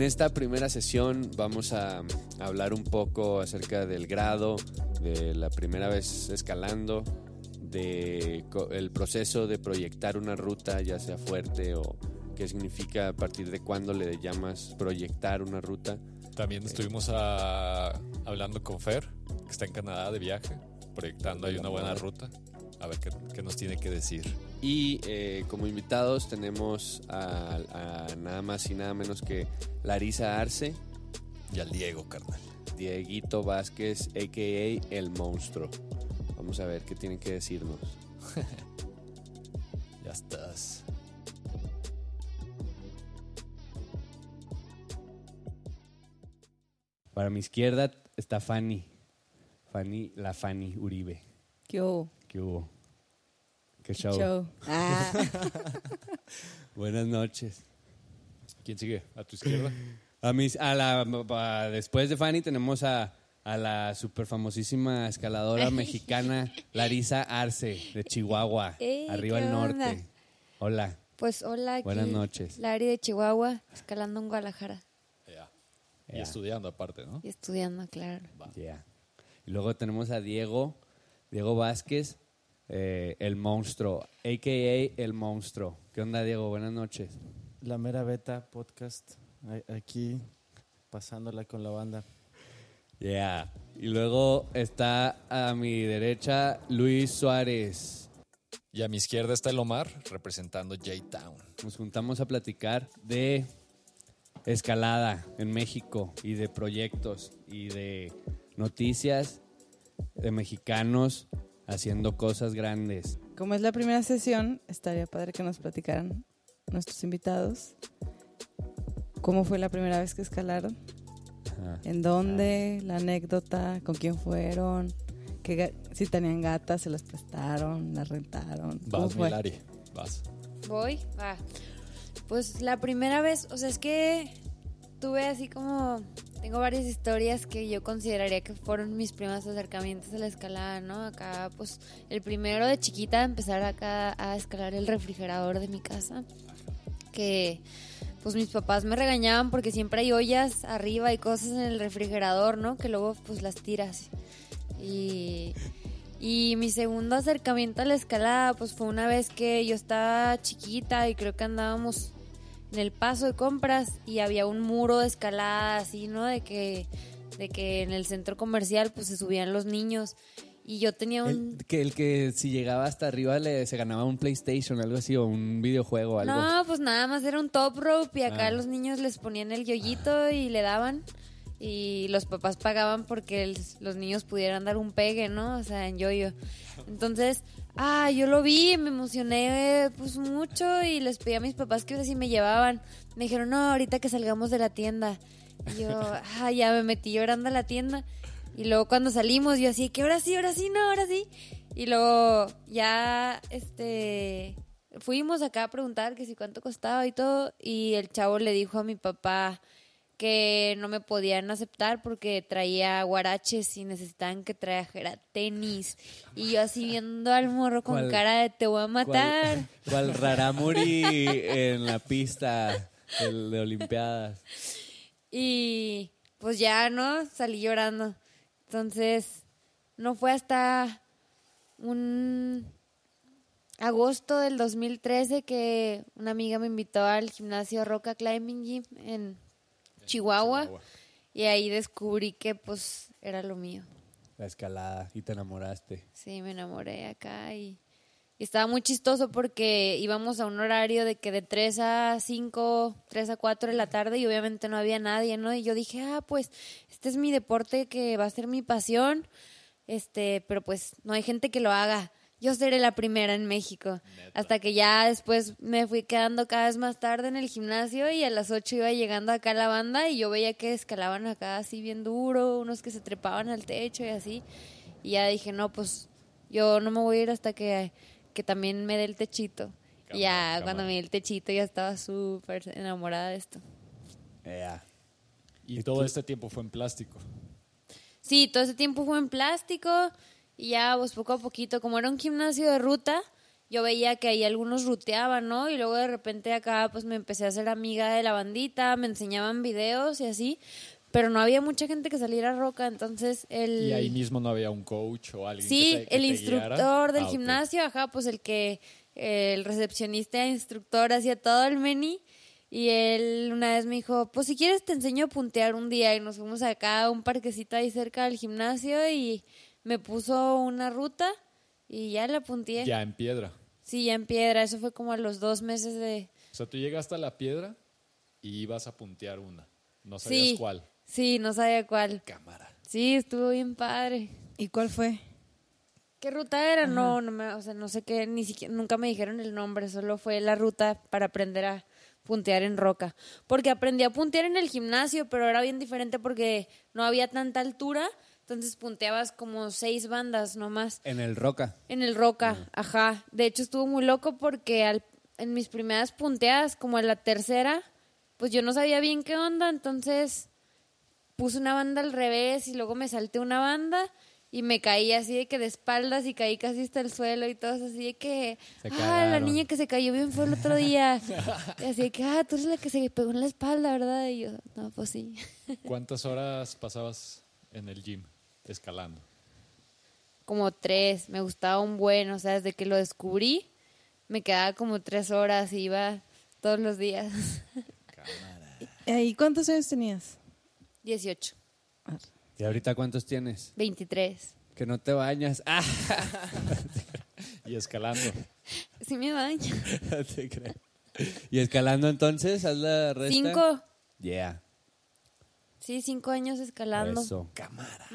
En esta primera sesión vamos a hablar un poco acerca del grado, de la primera vez escalando, de co- el proceso de proyectar una ruta, ya sea fuerte o qué significa a partir de cuándo le llamas proyectar una ruta. También estuvimos ah, hablando con Fer, que está en Canadá de viaje, proyectando ahí una buena ruta. A ver qué, qué nos tiene que decir. Y eh, como invitados tenemos a, a nada más y nada menos que Larisa Arce, Y al Diego, carnal. Dieguito Vázquez, a.k.a. El Monstruo. Vamos a ver qué tienen que decirnos. Ya estás. Para mi izquierda está Fanny. Fanny, la Fanny Uribe. ¿Qué hubo? ¿Qué hubo? ¿Qué show? Show. Ah, Buenas noches. ¿Quién sigue? ¿A tu izquierda? A mis, a la, a- después de Fanny tenemos a, a la super famosísima escaladora mexicana Larisa Arce de Chihuahua, Ey, arriba ¿qué al norte. onda? Hola. pues hola, aquí Buenas noches. Lari de Chihuahua, escalando en Guadalajara Ya. Y Ya. estudiando aparte, ¿no? y estudiando, claro. Yeah. Y luego tenemos a Diego, Diego Vázquez, eh, el monstruo, a.k.a. el monstruo. ¿Qué onda, Diego? Buenas noches. La mera beta podcast. Aquí pasándola con la banda. Yeah. Y luego está a mi derecha Luis Suárez. Y a mi izquierda está el Omar, representando J-Town. Nos juntamos a platicar de escalada en México y de proyectos y de noticias de mexicanos haciendo cosas grandes. Como es la primera sesión, estaría padre que nos platicaran nuestros invitados. ¿Cómo fue la primera vez que escalaron? Ajá. ¿En dónde? La anécdota, con quién fueron, ¿Qué ga- si tenían gatas, se las prestaron, las rentaron. ¿Cómo Vas? Milari. Vas. Voy. Ah, pues la primera vez, o sea, es que tuve así como. Tengo varias historias que yo consideraría que fueron mis primeros acercamientos a la escalada, ¿no? Acá, pues, el primero de chiquita, empezar acá a escalar el refrigerador de mi casa. Que, pues, mis papás me regañaban porque siempre hay ollas arriba y cosas en el refrigerador, ¿no? Que luego, pues, las tiras. Y, y mi segundo acercamiento a la escalada, pues fue una vez que yo estaba chiquita y creo que andábamos en el paso de compras y había un muro de escalada así, ¿no? De que, de que en el centro comercial pues se subían los niños y yo tenía un... El que, el que si llegaba hasta arriba le, se ganaba un PlayStation, algo así, o un videojuego, algo. No, pues nada más era un top rope y acá Ah. los niños les ponían el yoyito y le daban y los papás pagaban porque el- los niños pudieran dar un pegue, ¿no? O sea, en yoyo. Entonces, ah, yo lo vi, me emocioné pues mucho y les pedí a mis papás que si me llevaban. Me dijeron, no, ahorita que salgamos de la tienda. Y yo, ah, ya me metí llorando a la tienda. Y luego cuando salimos, yo así, que ahora sí, ahora sí, no, ahora sí. Y luego ya, este, fuimos acá a preguntar que si cuánto costaba y todo. Y el chavo le dijo a mi papá que no me podían aceptar porque traía guaraches y necesitaban que trajera tenis. Y yo así viendo al morro con ¿Cuál- cara de te voy a matar. ¿Cuál, cuál Raramuri en la pista de Olimpiadas? Y pues ya, ¿no? Salí llorando. Entonces, no fue hasta un agosto del 2013 que una amiga me invitó al gimnasio Roca Climbing Gym en Chihuahua. Y ahí descubrí que pues era lo mío. La escalada y te enamoraste. Sí, me enamoré acá y, y estaba muy chistoso porque íbamos a un horario de que de 3 a 5, 3 a 4 de la tarde y obviamente no había nadie, ¿no? Y yo dije, ah, pues este es mi deporte que va a ser mi pasión, este, pero pues no hay gente que lo haga. Yo seré la primera en México. Hasta que ya después me fui quedando cada vez más tarde en el gimnasio y a las 8 iba llegando acá la banda y yo veía que escalaban acá así bien duro, unos que se trepaban al techo y así. Y ya dije, no, pues yo no me voy a ir hasta que, que también me dé el techito. y ya Cámara, cuando me di el techito ya estaba súper enamorada de esto. Ea. Y todo este tiempo fue en plástico. Sí, todo ese tiempo fue en plástico y ya pues poco a poquito, como era un gimnasio de ruta, yo veía que ahí algunos ruteaban, ¿no? Y luego de repente acá pues me empecé a ser amiga de la bandita, me enseñaban videos y así, pero no había mucha gente que saliera a roca, entonces el... Y ahí mismo no había un coach o alguien Sí, que te- que el te instructor guiara. del Ah, gimnasio, ajá, pues el que el recepcionista instructor hacía todo el meni y él una vez me dijo, pues si quieres te enseño a puntear un día y nos fuimos acá a un parquecito ahí cerca del gimnasio y me puso una ruta y ya la punteé. Ya en piedra. Sí, ya en piedra, eso fue como a los dos meses de... O sea, tú llegaste a la piedra y ibas a puntear una. No sabías Sí, cuál. sí, no sabía cuál. Cámara. Sí, estuvo bien padre. ¿Y cuál fue? ¿Qué ruta era? No, no me, o sea, no sé qué, ni siquiera, nunca me dijeron el nombre, solo fue la ruta para aprender a puntear en roca. Porque aprendí a puntear en el gimnasio, pero era bien diferente porque no había tanta altura, entonces punteabas como seis bandas nomás. En el Roca. En el roca, ajá. De hecho estuvo muy loco porque al, en mis primeras punteadas, como en la tercera, pues yo no sabía bien qué onda, entonces puse una banda al revés y luego me salté una banda y me caí así de que de espaldas y caí casi hasta el suelo y todo así de que, Se ah, la niña que se cayó bien fue el otro día. y así de que, ah, tú eres la que se pegó en la espalda, ¿verdad? Y yo, no, pues sí. ¿Cuántas horas pasabas en el gym escalando? como tres, me gustaba un buen, o sea, desde que lo descubrí, me quedaba como tres horas y iba todos los días. ¿Y cuántos años tenías? 18, ¿Y ahorita cuántos tienes? 23. Que no te bañas. Ah, Y escalando. Sí me baño. te creo. ¿Y escalando entonces? ¿Haz la resta? Cinco, Yeah. sí, cinco años escalando. Eso. Cámara.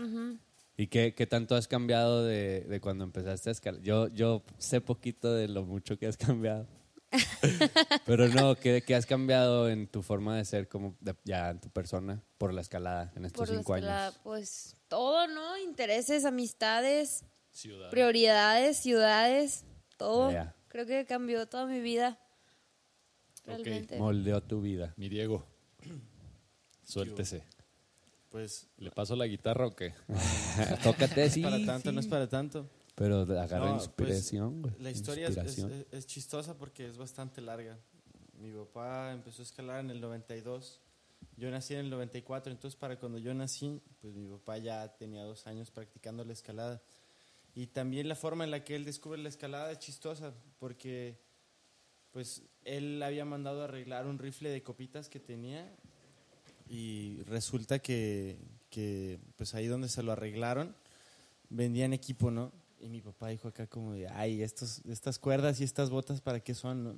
¿Y qué, qué tanto has cambiado de, de cuando empezaste a escalar? Yo, yo sé poquito de lo mucho que has cambiado. Pero no, ¿qué, qué has cambiado en tu forma de ser, como de- ya en tu persona, por la escalada en estos Por la cinco escalada, años? pues todo, ¿no? Intereses, amistades, prioridades, ciudades, todo. Creo que cambió toda mi vida. Ok. Realmente. Moldeó tu vida. Mi Diego. Suéltese. Pues ¿Le paso la guitarra o qué? Tócate, no es sí. para tanto, no es sí. para tanto. Pero agarra No, pues, inspiración, güey. La historia es, es- Inspiración. es- es chistosa porque es bastante larga. Mi papá empezó a escalar en el 92. Yo nací en el 94, entonces para cuando yo nací, pues mi papá ya tenía dos años practicando la escalada. Y también la forma en la que él descubre la escalada es chistosa porque pues él había mandado a arreglar un rifle de copitas que tenía y resulta que, pues ahí donde se lo arreglaron vendían equipo, ¿no? Y mi papá dijo acá como de, ay, estas cuerdas y estas botas, ¿para qué son, no?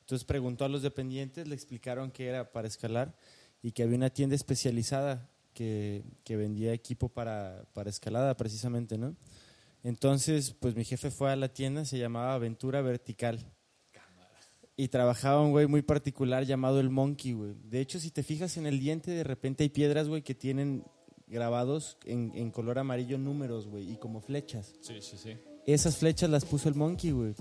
Entonces preguntó a los dependientes, le explicaron que era para escalar y que había una tienda especializada que, que vendía equipo para, para escalada precisamente, ¿no? Entonces, pues mi jefe fue a la tienda, se llamaba Aventura Vertical. Y trabajaba un güey muy particular llamado el Monkey, güey. De hecho, si te fijas en el diente, de repente hay piedras, güey, que tienen grabados en, en color amarillo números, güey, y como flechas. Sí, sí, sí. Esas flechas las puso el Monkey, güey.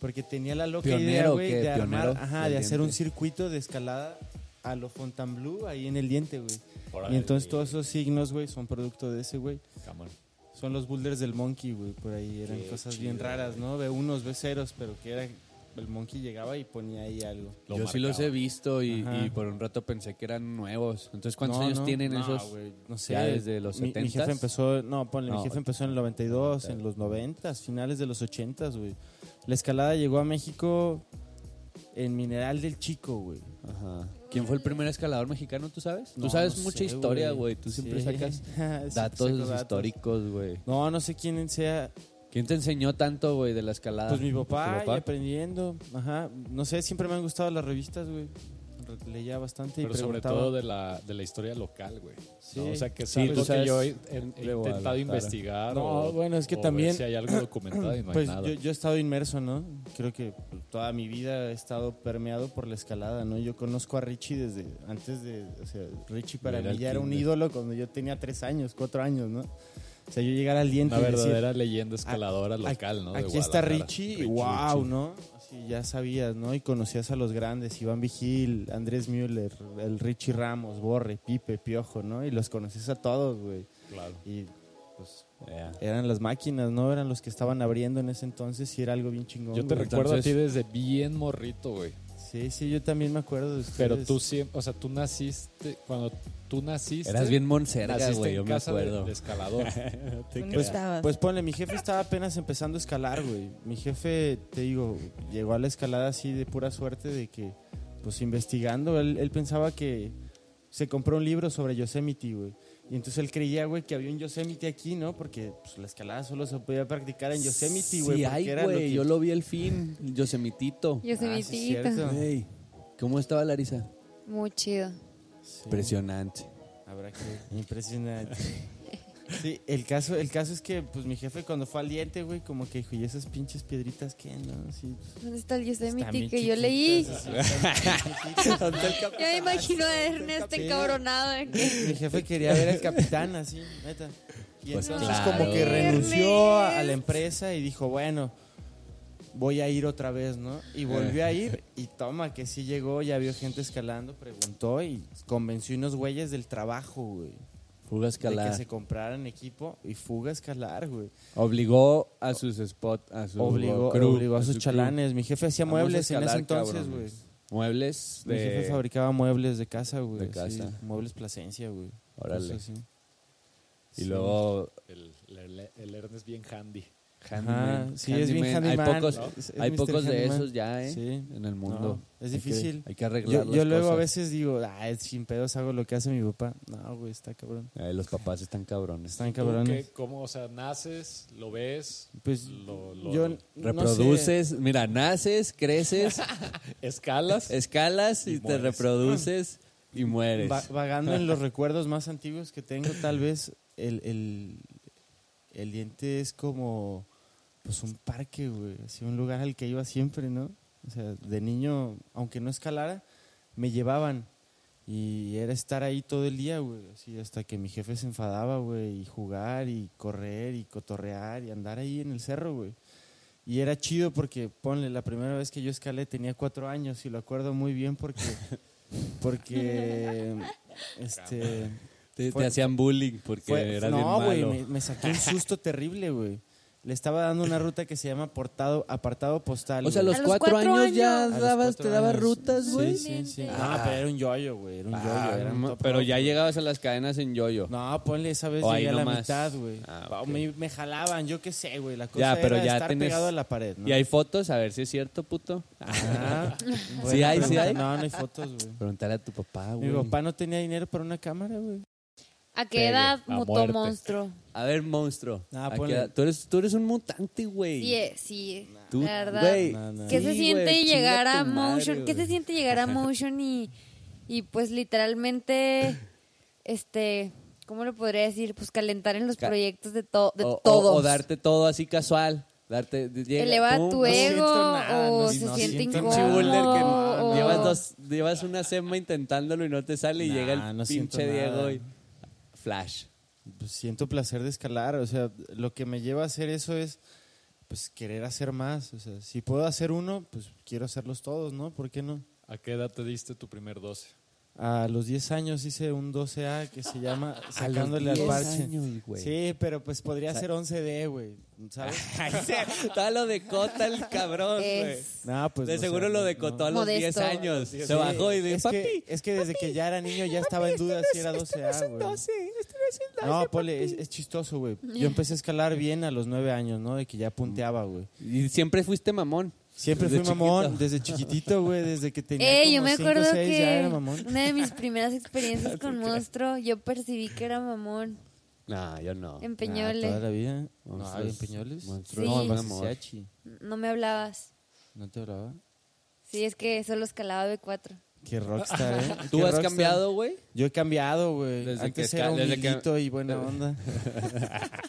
Porque tenía la loca idea, ¿Pionero o güey, de armar, ¿Pionero ajá, de hacer un circuito de escalada a lo Fontainebleau ahí en el diente, güey. Y entonces todos esos signos, güey, son producto de ese, güey. Son los boulders del Monkey, güey. Por ahí eran Qué cosas bien raras, ¿no? Ve unos, ve ceros, pero que era... El Monkey llegaba y ponía ahí algo. Lo Yo sí los he visto y, por un rato pensé que eran nuevos. Entonces, ¿cuántos No, años no, tienen no, esos? no sé. ya desde los mi, mi 70s? jefe empezó, no, ponle, No, mi jefe empezó en el 92, en los 90, finales de los 80, güey. La escalada llegó a México en Mineral del Chico, güey. Ajá. ¿Quién fue el primer escalador mexicano, tú sabes? No, tú sabes no mucha sé, historia, güey. Tú siempre Sí. sacas datos datos. históricos, güey. No, no sé quién sea. ¿Quién te enseñó tanto, güey, de la escalada? Pues mi papá, ¿Tu y aprendiendo. Ajá. No sé, siempre me han gustado las revistas, güey. leía bastante y Pero sobre todo de la, de la historia local, güey. Sí. ¿no? O sea, que es Sí, algo que yo he, he- he de intentado investigar. No, o- bueno, es que o también- si hay algo documentado y no pues hay nada. yo, yo he estado inmerso, ¿no? Creo que toda mi vida he estado permeado por la escalada, ¿no? Yo conozco a Richie desde antes de, o sea, Richie para mí ya era un ídolo cuando yo tenía tres años, cuatro años, ¿no? O sea, yo llegar al diente Una y decir, verdadera leyenda escaladora "Aquí- local, ¿no? De Aquí está Guadalajara". Richie, y Richie, wow, Richie. ¿no? Así ya sabías, ¿no? Y conocías a los grandes, Iván Vigil, Andrés Müller, el Richie Ramos, Borre, Pipe, Piojo, ¿no? Y los conoces a todos, güey. Claro. Y pues Yeah. eran las máquinas, ¿no? Eran los que estaban abriendo en ese entonces y era algo bien chingón. Yo te güey. recuerdo a ti desde bien morrito, güey. Sí, sí, yo también me acuerdo de ustedes. Pero tú siempre, o sea, tú naciste, cuando tú naciste. Eras bien monserga, güey, yo me casa de- acuerdo. De, escalador. ¿Dónde Pues, pues ponle, mi jefe estaba apenas empezando a escalar, güey. Mi jefe, te digo, llegó a la escalada así de pura suerte de que, pues investigando, él, él pensaba que se compró un libro sobre Yosemite, güey. Y entonces él creía, güey, que había un Yosemite aquí, ¿no? Porque pues, la escalada solo se podía practicar en Yosemite, güey. Sí, porque hay, era lo güey. que- Yo lo vi el fin, el Yosemitito. Yo soy Ah, sí. Güey, ¿Cómo estaba Larisa? Muy chido. Sí. Impresionante. Habrá que impresionante. Sí, el caso, el caso es que pues mi jefe cuando fue al diente, güey, como que dijo, ¿y esas pinches piedritas qué, no? Sí, pues, ¿Dónde está el Yosemite que yo leí? me imagino a Ernesto encabronado. que- Mi jefe quería ver al capitán así, neta. Y Pues entonces claro. como que renunció a, la empresa y dijo, bueno, voy a ir otra vez, ¿no? Y volvió a ir y toma, que sí llegó, ya vio gente escalando, preguntó y convenció unos güeyes del trabajo, güey. Fuga a De que escalar. se compraran equipo y fuga a escalar, güey. Obligó a sus spot, a su Obligó, crew, obligó a sus su chalanes. Mi jefe hacía Vamos muebles en ese escalar, entonces, güey. Muebles Mi jefe fabricaba muebles de casa, güey. De sí, casa. muebles Plasencia, güey. Órale. Y Sí. luego... El, el, el Ernest bien handy. Handyman. Sí, es bien Handyman. Hay pocos, Es- es hay pocos de esos ya, ¿eh? Sí. En el mundo. No, es Hay que- difícil. Hay que arreglar Yo, luego a veces digo, ah, sin pedos hago lo que hace mi papá. No, güey, está cabrón. Eh, los papás están cabrones. Están ¿Tú cabrones. qué- ¿Cómo, o sea, naces, lo ves, Pues lo, lo- yo no sé. Reproduces, mira, naces, creces, escalas? escalas y, Y te reproduces y mueres. Va- vagando en los recuerdos más antiguos que tengo, tal vez el, el, el diente es como pues un parque, güey, así un lugar al que iba siempre, ¿no? O sea, de niño, aunque no escalara, me llevaban y era estar ahí todo el día, güey, así hasta que mi jefe se enfadaba, güey, y jugar y correr y cotorrear y andar ahí en el cerro, güey. Y era chido porque, ponle, la primera vez que yo escalé tenía cuatro años y lo acuerdo muy bien porque, porque, este, te, fue- te hacían bullying porque fue- eras no, güey, bien me, saqué un susto terrible, güey. Le estaba dando una ruta que se llama apartado, apartado postal. O sea, a los, A los cuatro, cuatro años, ya dabas, te dabas años. rutas, güey. Sí, sí, sí. Ah. No, pero era un yoyo, güey. Era un Ah, yoyo. Era un ma- top pero ya llegabas a las cadenas en yoyo. No, ponle, esa vez llegué a la mitad, güey. Ah, Ah, ok. me, me jalaban, yo qué sé, güey. La cosa Ya, pero era ya estar tenés- pegado a la pared, ¿no? Y hay fotos, a ver si es cierto, puto. Ah, Sí hay, sí hay. No, no hay fotos, güey. Pregúntale a tu papá, Mi güey. papá no tenía dinero para una cámara, güey. ¿A qué Pegue, edad a mutó muerte. monstruo? A ver, monstruo. Ah, ¿a qué edad? Tú, eres, tú eres un mutante, güey. Sí, eh, sí. Tú, la verdad. güey. No, no. ¿Qué Sí, se siente güey, llegar chinga a tu madre, Motion? ¿Qué güey. se siente llegar a Motion y, y pues literalmente, este, ¿cómo lo podría decir? Pues calentar en los Ca- proyectos de, to- de o, o- todos. o darte todo así casual. Darte, llega, Eleva pum, tu no ego siento nada, o no- se no siente siento incómodo. nada. Pinche Buller que o- llevas, dos, llevas una sema intentándolo y no te sale y Nah, llega el no siento pinche nada. Diego y flash. Pues siento placer de escalar, o sea, lo que me lleva a hacer eso es pues querer hacer más, o sea, si puedo hacer uno, pues quiero hacerlos todos, ¿no? ¿Por qué no? ¿A qué edad te diste tu primer 12? A los 10 años hice un 12A que se llama Sacándole al 10 parche. años. Sí, pero pues podría ser 11D, güey, ¿sabes? Todo lo decota el cabrón, güey. Es- No, pues De o seguro sea, lo no. decotó a los Modesto. 10 años. Sí, Se bajó y dijo, es papi, que, es que desde que ya era niño ya estaba en duda si era 12A, güey. No, Pole, es, es chistoso, güey. Yo empecé a escalar bien a los 9 años, ¿no? De que ya punteaba, güey. Y siempre fuiste mamón. Siempre Desde fui mamón, chiquito. desde chiquitito, güey, desde que tenía Eh, como yo me cinco, acuerdo seis, que ya era mamón. una de mis primeras experiencias con monstruo, yo percibí que era mamón No, yo no. en Ah, Peñole. toda la vida. No, ¿en Peñoles? monstruos, Sí. No, en. No me hablabas. ¿No te hablaba? Sí, es que solo escalaba B4. Qué rockstar, ¿eh? ¿Tú has rockstar. cambiado, güey? Yo he cambiado, güey. Desde Antes que era desde que- y buena onda.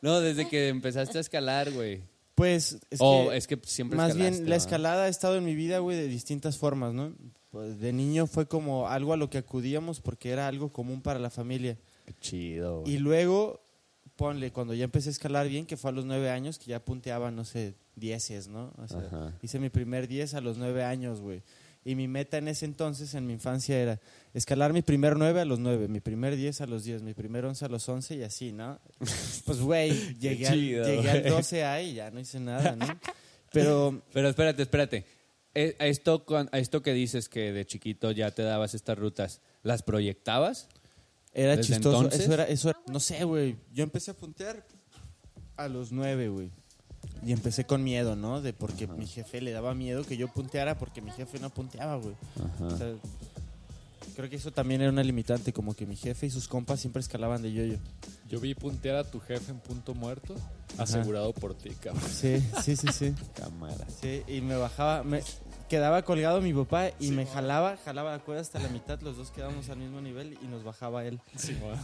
No, desde que empezaste a escalar, güey. Pues, es que es que siempre más bien la escalada ha estado en mi vida, güey, de distintas formas, ¿no? Pues, de niño fue como algo a lo que acudíamos porque era algo común para la familia. Qué chido, güey. Y luego, ponle, cuando ya empecé a escalar bien, que fue a los nueve años, que ya punteaba, no sé, dieces, ¿no? O sea, hice mi primer diez a los nueve años, güey. Y mi meta en ese entonces, en mi infancia, era escalar mi primer nueve a los nueve, mi primer diez a los diez, mi primer once a los once y así, ¿no? Pues, güey, llegué, al, chido, llegué al güey. 12A y ya no hice nada, ¿no? Pero Pero espérate, espérate. Eh, A esto, a esto que dices que de chiquito ya te dabas estas rutas, ¿las proyectabas? Era ¿Desde chistoso. entonces? Eso era, eso era- no sé, güey. Yo empecé a puntear a los nueve, güey. Y empecé con miedo, ¿no? De porque mi jefe le daba miedo que yo punteara porque mi jefe no punteaba, güey. O sea, creo que eso también era una limitante, como que mi jefe y sus compas siempre escalaban de yoyo. Yo vi puntear a tu jefe en punto muerto, asegurado por ti, cabrón. Sí, sí, sí, sí. Cámara. Sí, y me bajaba, me quedaba colgado mi papá y me jalaba, jalaba la cuerda hasta la mitad, los dos quedábamos al mismo nivel y nos bajaba él.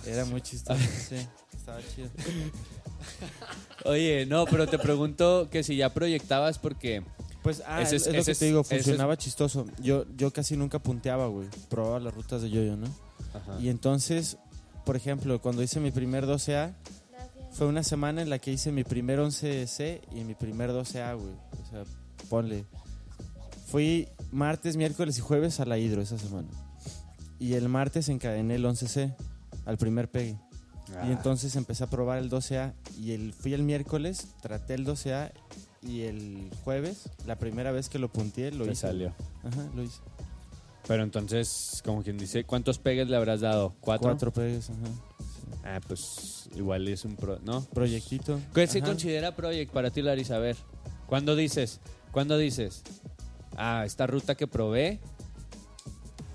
Era muy chistoso, sí. Estaba chido. Oye, no, pero te pregunto que si ya proyectabas porque... Pues, ah, Ese es, lo ese que es- te digo, funcionaba chistoso. Yo, yo casi nunca punteaba, güey. Probaba las rutas de yoyo, ¿no? Ajá. Y entonces, por ejemplo, cuando hice mi primer 12A, fue una semana en la que hice mi primer 11C y mi primer 12A, güey. O sea, ponle. Fui martes, miércoles y jueves a la hidro esa semana. Y el martes encadené el 11C al primer pegue. Ah. Y entonces empecé a probar el 12A. Y el, fui el miércoles, traté el 12A. Y el jueves, la primera vez que lo punteé, lo Te hice. salió. Ajá, lo hice. Pero entonces, como quien dice, ¿cuántos pegues le habrás dado? ¿Cuatro? Cuatro pegues, ajá. Ah, pues igual es un pro, ¿no? Proyectito. ¿Qué se considera project para ti, Larisa? A ver, ¿cuándo dices? ¿Cuándo dices? Ah, esta ruta que probé,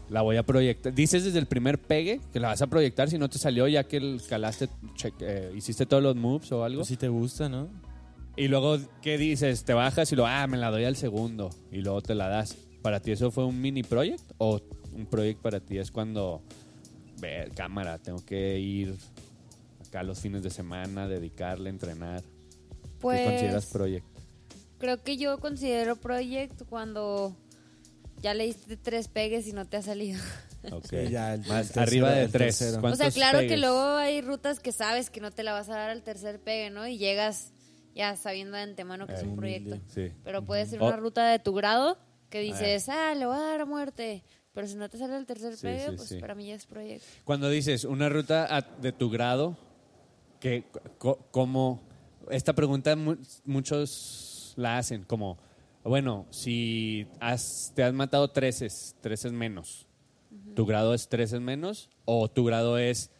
la voy a proyectar. ¿Dices desde el primer pegue que la vas a proyectar si no te salió ya que el calaste, check- eh, hiciste todos los moves o algo? Pues si te gusta, ¿no? Y luego, ¿qué dices? Te bajas y lo, ah, me la doy al segundo y luego te la das. ¿Para ti eso fue un mini project o un project para ti es cuando, ver, cámara, tengo que ir acá los fines de semana, dedicarle, entrenar? ¿Qué consideras Pues project? Creo que yo considero project cuando ya le diste tres pegues y no te ha salido. Ok. Sí, ya, el- Más el tercero, arriba de tres. O ¿Cuántos sea, claro que luego hay rutas que sabes que no te la vas a dar al tercer pegue, ¿no? Y llegas ya sabiendo de antemano que es un proyecto. Sí. Pero puede ser Oh. una ruta de tu grado que dices, ah, le voy a dar a muerte. Pero si no te sale el tercer Sí, pegue, sí, pues sí. para mí ya es proyecto. Cuando dices una ruta a- de tu grado, que co- como esta pregunta mu- la hacen, como, bueno, si has, te has matado 13, 13 menos, ¿tu grado es 13 menos? ¿O tu grado es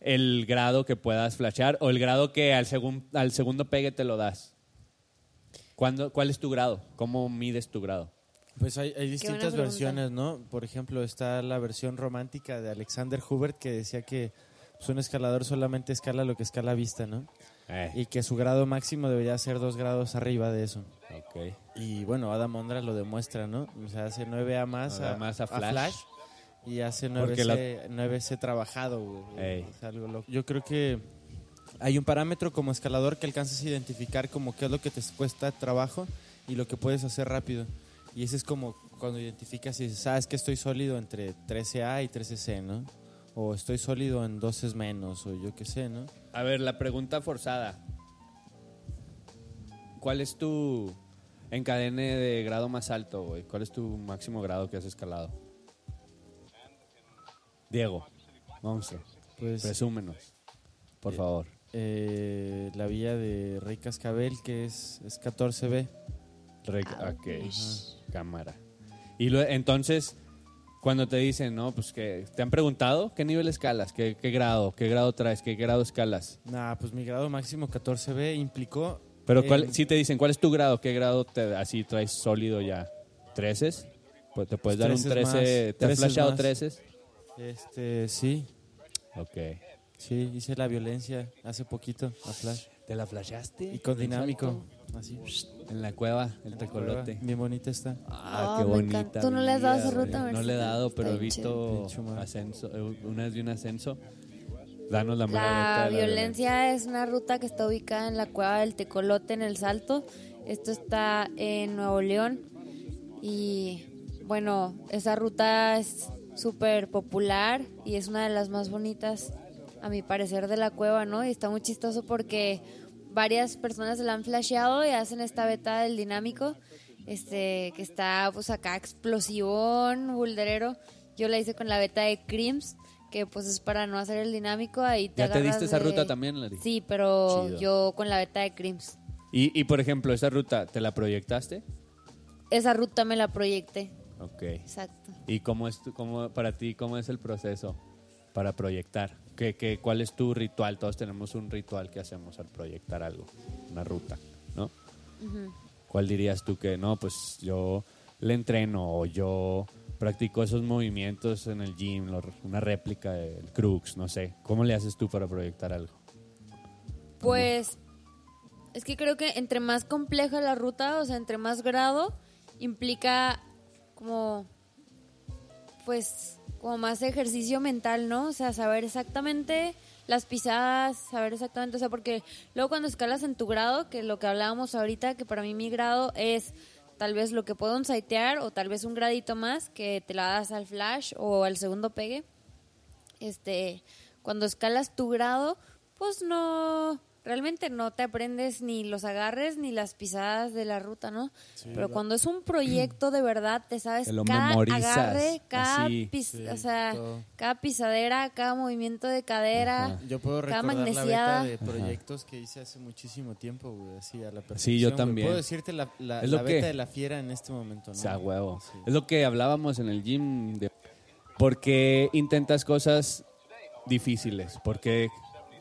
el grado que puedas flashear? ¿O el grado que al, segun- al segundo pegue te lo das? ¿Cuándo, ¿Cuál es tu grado? ¿Cómo mides tu grado? Pues hay, distintas versiones, ¿no? Por ejemplo, está la versión romántica de Alexander Hubert que decía que pues, un escalador solamente escala lo que escala a vista, ¿no? Eh, Y que su grado máximo debería ser dos grados arriba de eso. ok. Y bueno, Adam Ondra lo demuestra, ¿no? O sea, hace 9A más, Nueve a, A más a Flash. y hace Porque 9C, 9C trabajado, güey. Ey. Es algo loco. Yo creo que hay un parámetro como escalador que alcanzas a identificar como qué es lo que te cuesta trabajo y lo que puedes hacer rápido. Y ese es como cuando identificas y dices, sabes que estoy sólido entre 13A y 13C, ¿no? O estoy sólido en 12 menos, o yo qué sé, ¿no? A ver, la pregunta forzada. ¿Cuál es tu encadene de grado más alto, güey? ¿Cuál es tu máximo grado que has escalado? Diego, monstruo, Pues presúmenos, por favor. eh, la vía de Rey Cascabel, que es, es 14B. Re- ok, cámara. Y lo- entonces, cuando te dicen, no, pues que te han preguntado qué nivel escalas, qué, qué grado, qué grado traes, qué grado escalas. Nah, pues mi grado máximo 14B implicó... Pero cuál, si te dicen, ¿cuál es tu grado? ¿Qué grado te así traes sólido ya? ¿13? Pues te puedes dar un 13 13. más, ¿Te has 13 flashado más. 13? Este, sí, Ok. sí, hice la violencia hace poquito a Flash. ¿Te la flasheaste? Y con ¿En dinámico. Así. En la cueva, el tecolote. Bien bonita está. Ah, Ah, qué bonita. ¿Tú no le has dado esa ruta. No le he dado, pero he visto ascenso, eh, una vez de un ascenso. Danos la mera La neta de la violencia es una ruta que está ubicada en la cueva del Tecolote en el Salto. Esto está en Nuevo León y bueno, esa ruta es súper popular y es una de las más bonitas a mi parecer de la cueva, ¿no? Y está muy chistoso porque varias personas se la han flasheado y hacen esta beta del dinámico, este que está pues acá explosivón, bulderero. Yo la hice con la beta de Crims, que pues es para no hacer el dinámico, ahí te ¿Ya te diste esa ruta también? Sí, pero Chido. yo con la beta de Crims. Y, y, por ejemplo, esa ruta, ¿te la proyectaste? Esa ruta me la proyecté, Ok. exacto. ¿Y cómo es tu- cómo, para ti, cómo es el proceso para proyectar? ¿Qué, qué, cuál es tu ritual? Todos tenemos un ritual que hacemos al proyectar algo, una ruta, ¿no? ¿Cuál dirías tú que no? Pues yo le entreno o yo practico esos movimientos en el gym, una réplica del crux, no sé. ¿Cómo le haces tú para proyectar algo? Pues es que creo que entre más compleja la ruta, o sea, entre más grado, implica como, pues, como más ejercicio mental, ¿no? O sea, saber exactamente las pisadas, saber exactamente, o sea, porque luego cuando escalas en tu grado, que lo que hablábamos ahorita, que para mí mi grado es tal vez lo que puedo sitear o tal vez un gradito más que te la das al flash o al segundo pegue. Este, cuando escalas tu grado, pues no, realmente no te aprendes ni los agarres ni las pisadas de la ruta, ¿no? Pero cuando es un proyecto de verdad, te sabes Te lo cada memorizas, agarre, cada, así. pis- Sí, o sea, todo. cada pisadera, cada movimiento de cadera. Ajá. Yo puedo Cada recordar la beta de proyectos que hice hace muchísimo tiempo, güey, así a la perfección. Sí, yo güey. también. Puedo decirte la, la, Es lo la que- de la fiera en este momento, ¿no? O sea, huevo. Sí. Es lo que hablábamos en el gym. De, ¿Por qué intentas cosas difíciles? ¿Por qué,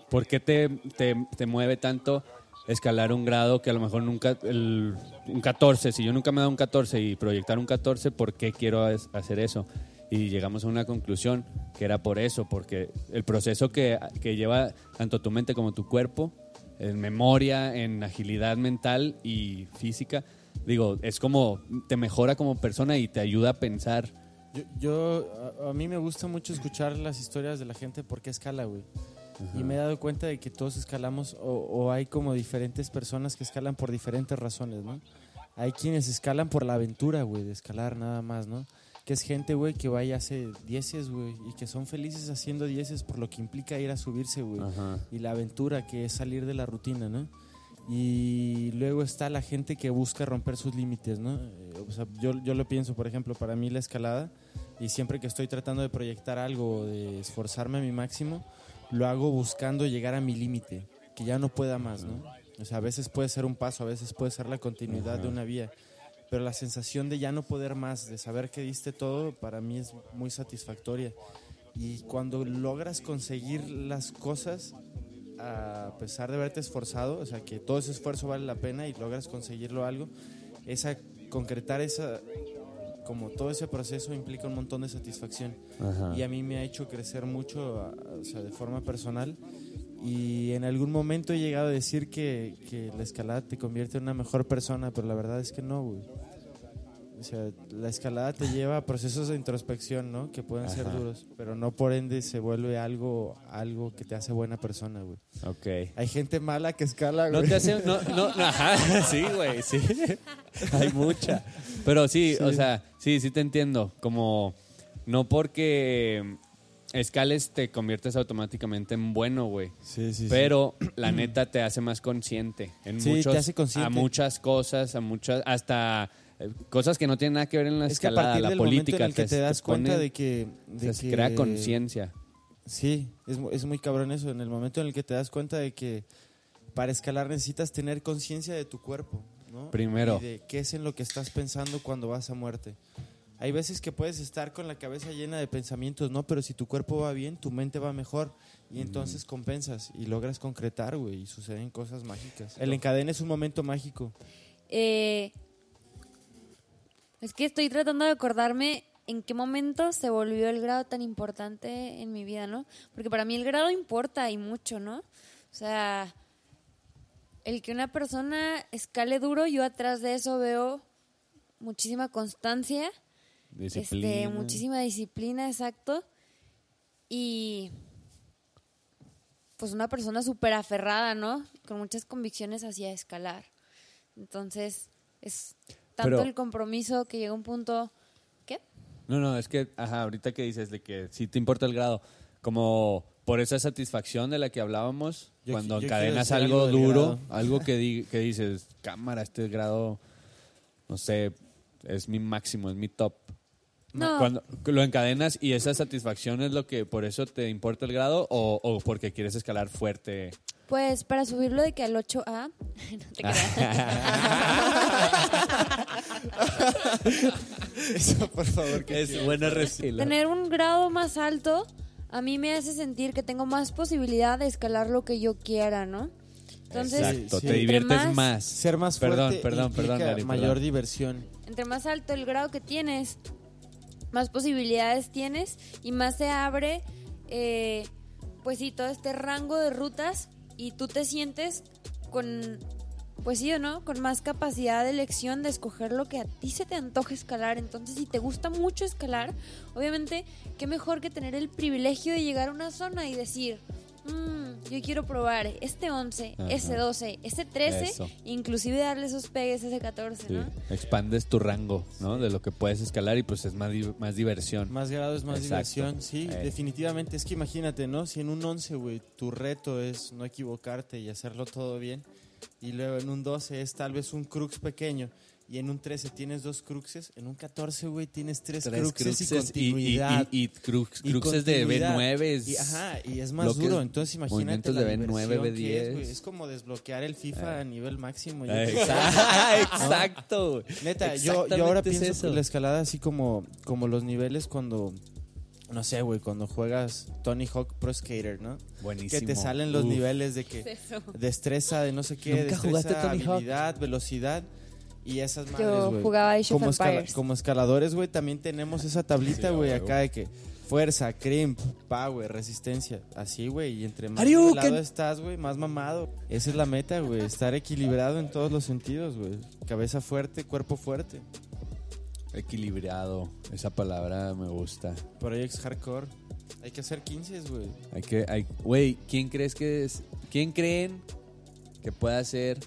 por qué te, te, te mueve tanto escalar un grado que a lo mejor nunca, el, un 14, si yo nunca me he dado un 14 y proyectar un 14, ¿por qué quiero hacer eso? Y llegamos a una conclusión que era por eso, porque el proceso que, que lleva tanto tu mente como tu cuerpo, en memoria, en agilidad mental y física, digo, es como, te mejora como persona y te ayuda a pensar. Yo, yo a, a mí me gusta mucho escuchar las historias de la gente por qué escala, güey. Y me he dado cuenta de que todos escalamos o, o hay como diferentes personas que escalan por diferentes razones, ¿no? Hay quienes escalan por la aventura, güey, de escalar nada más, ¿no? Que es gente, güey, que va y hace dieces, güey, y que son felices haciendo dieces por lo que implica ir a subirse, güey. Ajá. y la aventura que es salir de la rutina, ¿no? Y luego está la gente que busca romper sus límites, ¿no? Eh, o sea, yo, yo lo pienso, por ejemplo, para mí la escalada, y siempre que estoy tratando de proyectar algo, de esforzarme a mi máximo, lo hago buscando llegar a mi límite, que ya no pueda más, ¿no? O sea, a veces puede ser un paso, a veces puede ser la continuidad de una vía, pero la sensación de ya no poder más, de saber que diste todo, para mí es muy satisfactoria. Y cuando logras conseguir las cosas, a pesar de haberte esforzado, o sea, que todo ese esfuerzo vale la pena y logras conseguirlo algo, esa concretar esa como todo ese proceso implica un montón de satisfacción Ajá. y a mí me ha hecho crecer mucho, o sea, de forma personal y en algún momento he llegado a decir que, que la escalada te convierte en una mejor persona, pero la verdad es que no, güey. O sea, la escalada te lleva a procesos de introspección, ¿no? Que pueden ser duros, pero no por ende se vuelve algo, algo que te hace buena persona, güey. Ok. Hay gente mala que escala, No güey. te hace, no, no, ajá, sí, güey, sí. Hay mucha. Pero sí, o sea, sí, sí te entiendo. Como, no porque escales te conviertes automáticamente en bueno, güey. Sí, sí, sí. Pero la neta te hace más consciente en Sí, te muchos, hace consciente. a muchas cosas, a muchas, hasta cosas que no tienen nada que ver en la es que a escalada, partir la del política. momento en el que te, das cuenta de que... de se que- crea conciencia. Sí, es, es muy cabrón eso. En el momento en el que te das cuenta de que para escalar necesitas tener conciencia de tu cuerpo, ¿no? Primero. Y de qué es en lo que estás pensando cuando vas a muerte. Hay veces que puedes estar con la cabeza llena de pensamientos, ¿no? Pero si tu cuerpo va bien, tu mente va mejor. Y entonces compensas y logras concretar, güey. Y suceden cosas mágicas. El encadena es un momento mágico. Eh, es que estoy tratando de acordarme en qué momento se volvió el grado tan importante en mi vida, ¿no? Porque para mí el grado importa y mucho, ¿no? O sea, el que una persona escale duro, yo atrás de eso veo muchísima constancia, Disciplina. este, muchísima disciplina, exacto. Y pues una persona súper aferrada, ¿no? Con muchas convicciones hacia escalar. Entonces, es tanto Pero- el compromiso que llega un punto... ¿Qué? No, no, es que, ajá, ahorita que dices de que sí te importa el grado, como por esa satisfacción de la que hablábamos, Yo cuando yo encadenas algo duro, algo que, di- que dices, cámara, este grado, no sé, es mi máximo, es mi top. No. Cuando lo encadenas y esa satisfacción es lo que, por eso te importa el grado o, o porque quieres escalar fuerte. Pues para subirlo de que al 8A... no te creas. Eso, por favor, que es buena respuesta. Tener un grado más alto a mí me hace sentir que tengo más posibilidad de escalar lo que yo quiera, ¿no? Entonces, Exacto, sí. te diviertes más- más. ser más Perdón, fuerte perdón, perdón, Dani, mayor perdón. diversión. entre más alto el grado que tienes, más posibilidades tienes y más se abre, eh, pues sí, todo este rango de rutas y tú te sientes con, pues sí o no, con más capacidad de elección de escoger lo que a ti se te antoja escalar. Entonces, si te gusta mucho escalar, obviamente, qué mejor que tener el privilegio de llegar a una zona y decir... "Mm, yo quiero probar este 11, Ajá. ese 12, ese 13, Eso. inclusive darle esos pegues a ese 14, Sí, ¿no? Expandes tu rango, ¿no? De lo que puedes escalar y pues es más, di- más diversión. Más grado es más Exacto. diversión, sí, Eh. definitivamente. Es que imagínate, ¿no? Si en un 11, güey, tu reto es no equivocarte y hacerlo todo bien, y luego en un 12 es tal vez un crux pequeño, y en un 13 tienes dos cruxes, en un 14, güey, tienes tres, Tres cruxes, y continuidad. Y, y- y crux- y cruxes de continuidad. B9. Y, ajá, y es más duro. es Entonces imagínate la de B9, diversión que B10. es, güey. Es como desbloquear el FIFA Eh. a nivel máximo. Eh. Exacto, exacto. Neta, yo, yo ahora es pienso eso. que la escalada así como, como los niveles cuando, no sé, güey, cuando juegas Tony Hawk Pro Skater, ¿no? Buenísimo. Que te salen los Uf. niveles de que destreza, de no sé qué, ¿Nunca destreza, jugaste Tony Hawk? habilidad, velocidad y esas madres, Yo güey. jugaba Age of Como, escala- como escaladores, güey, también tenemos esa tablita, güey, acá de que fuerza, crimp, power, resistencia, así, güey, y entre más lado estás, güey, más mamado. Esa es la meta, güey, estar equilibrado en todos los sentidos, güey. Cabeza fuerte, cuerpo fuerte. Equilibrado. Esa palabra me gusta. Projects Hardcore. Hay que hacer 15, güey. Hay que, hay, güey, ¿quién crees que es? ¿Quién creen que pueda ser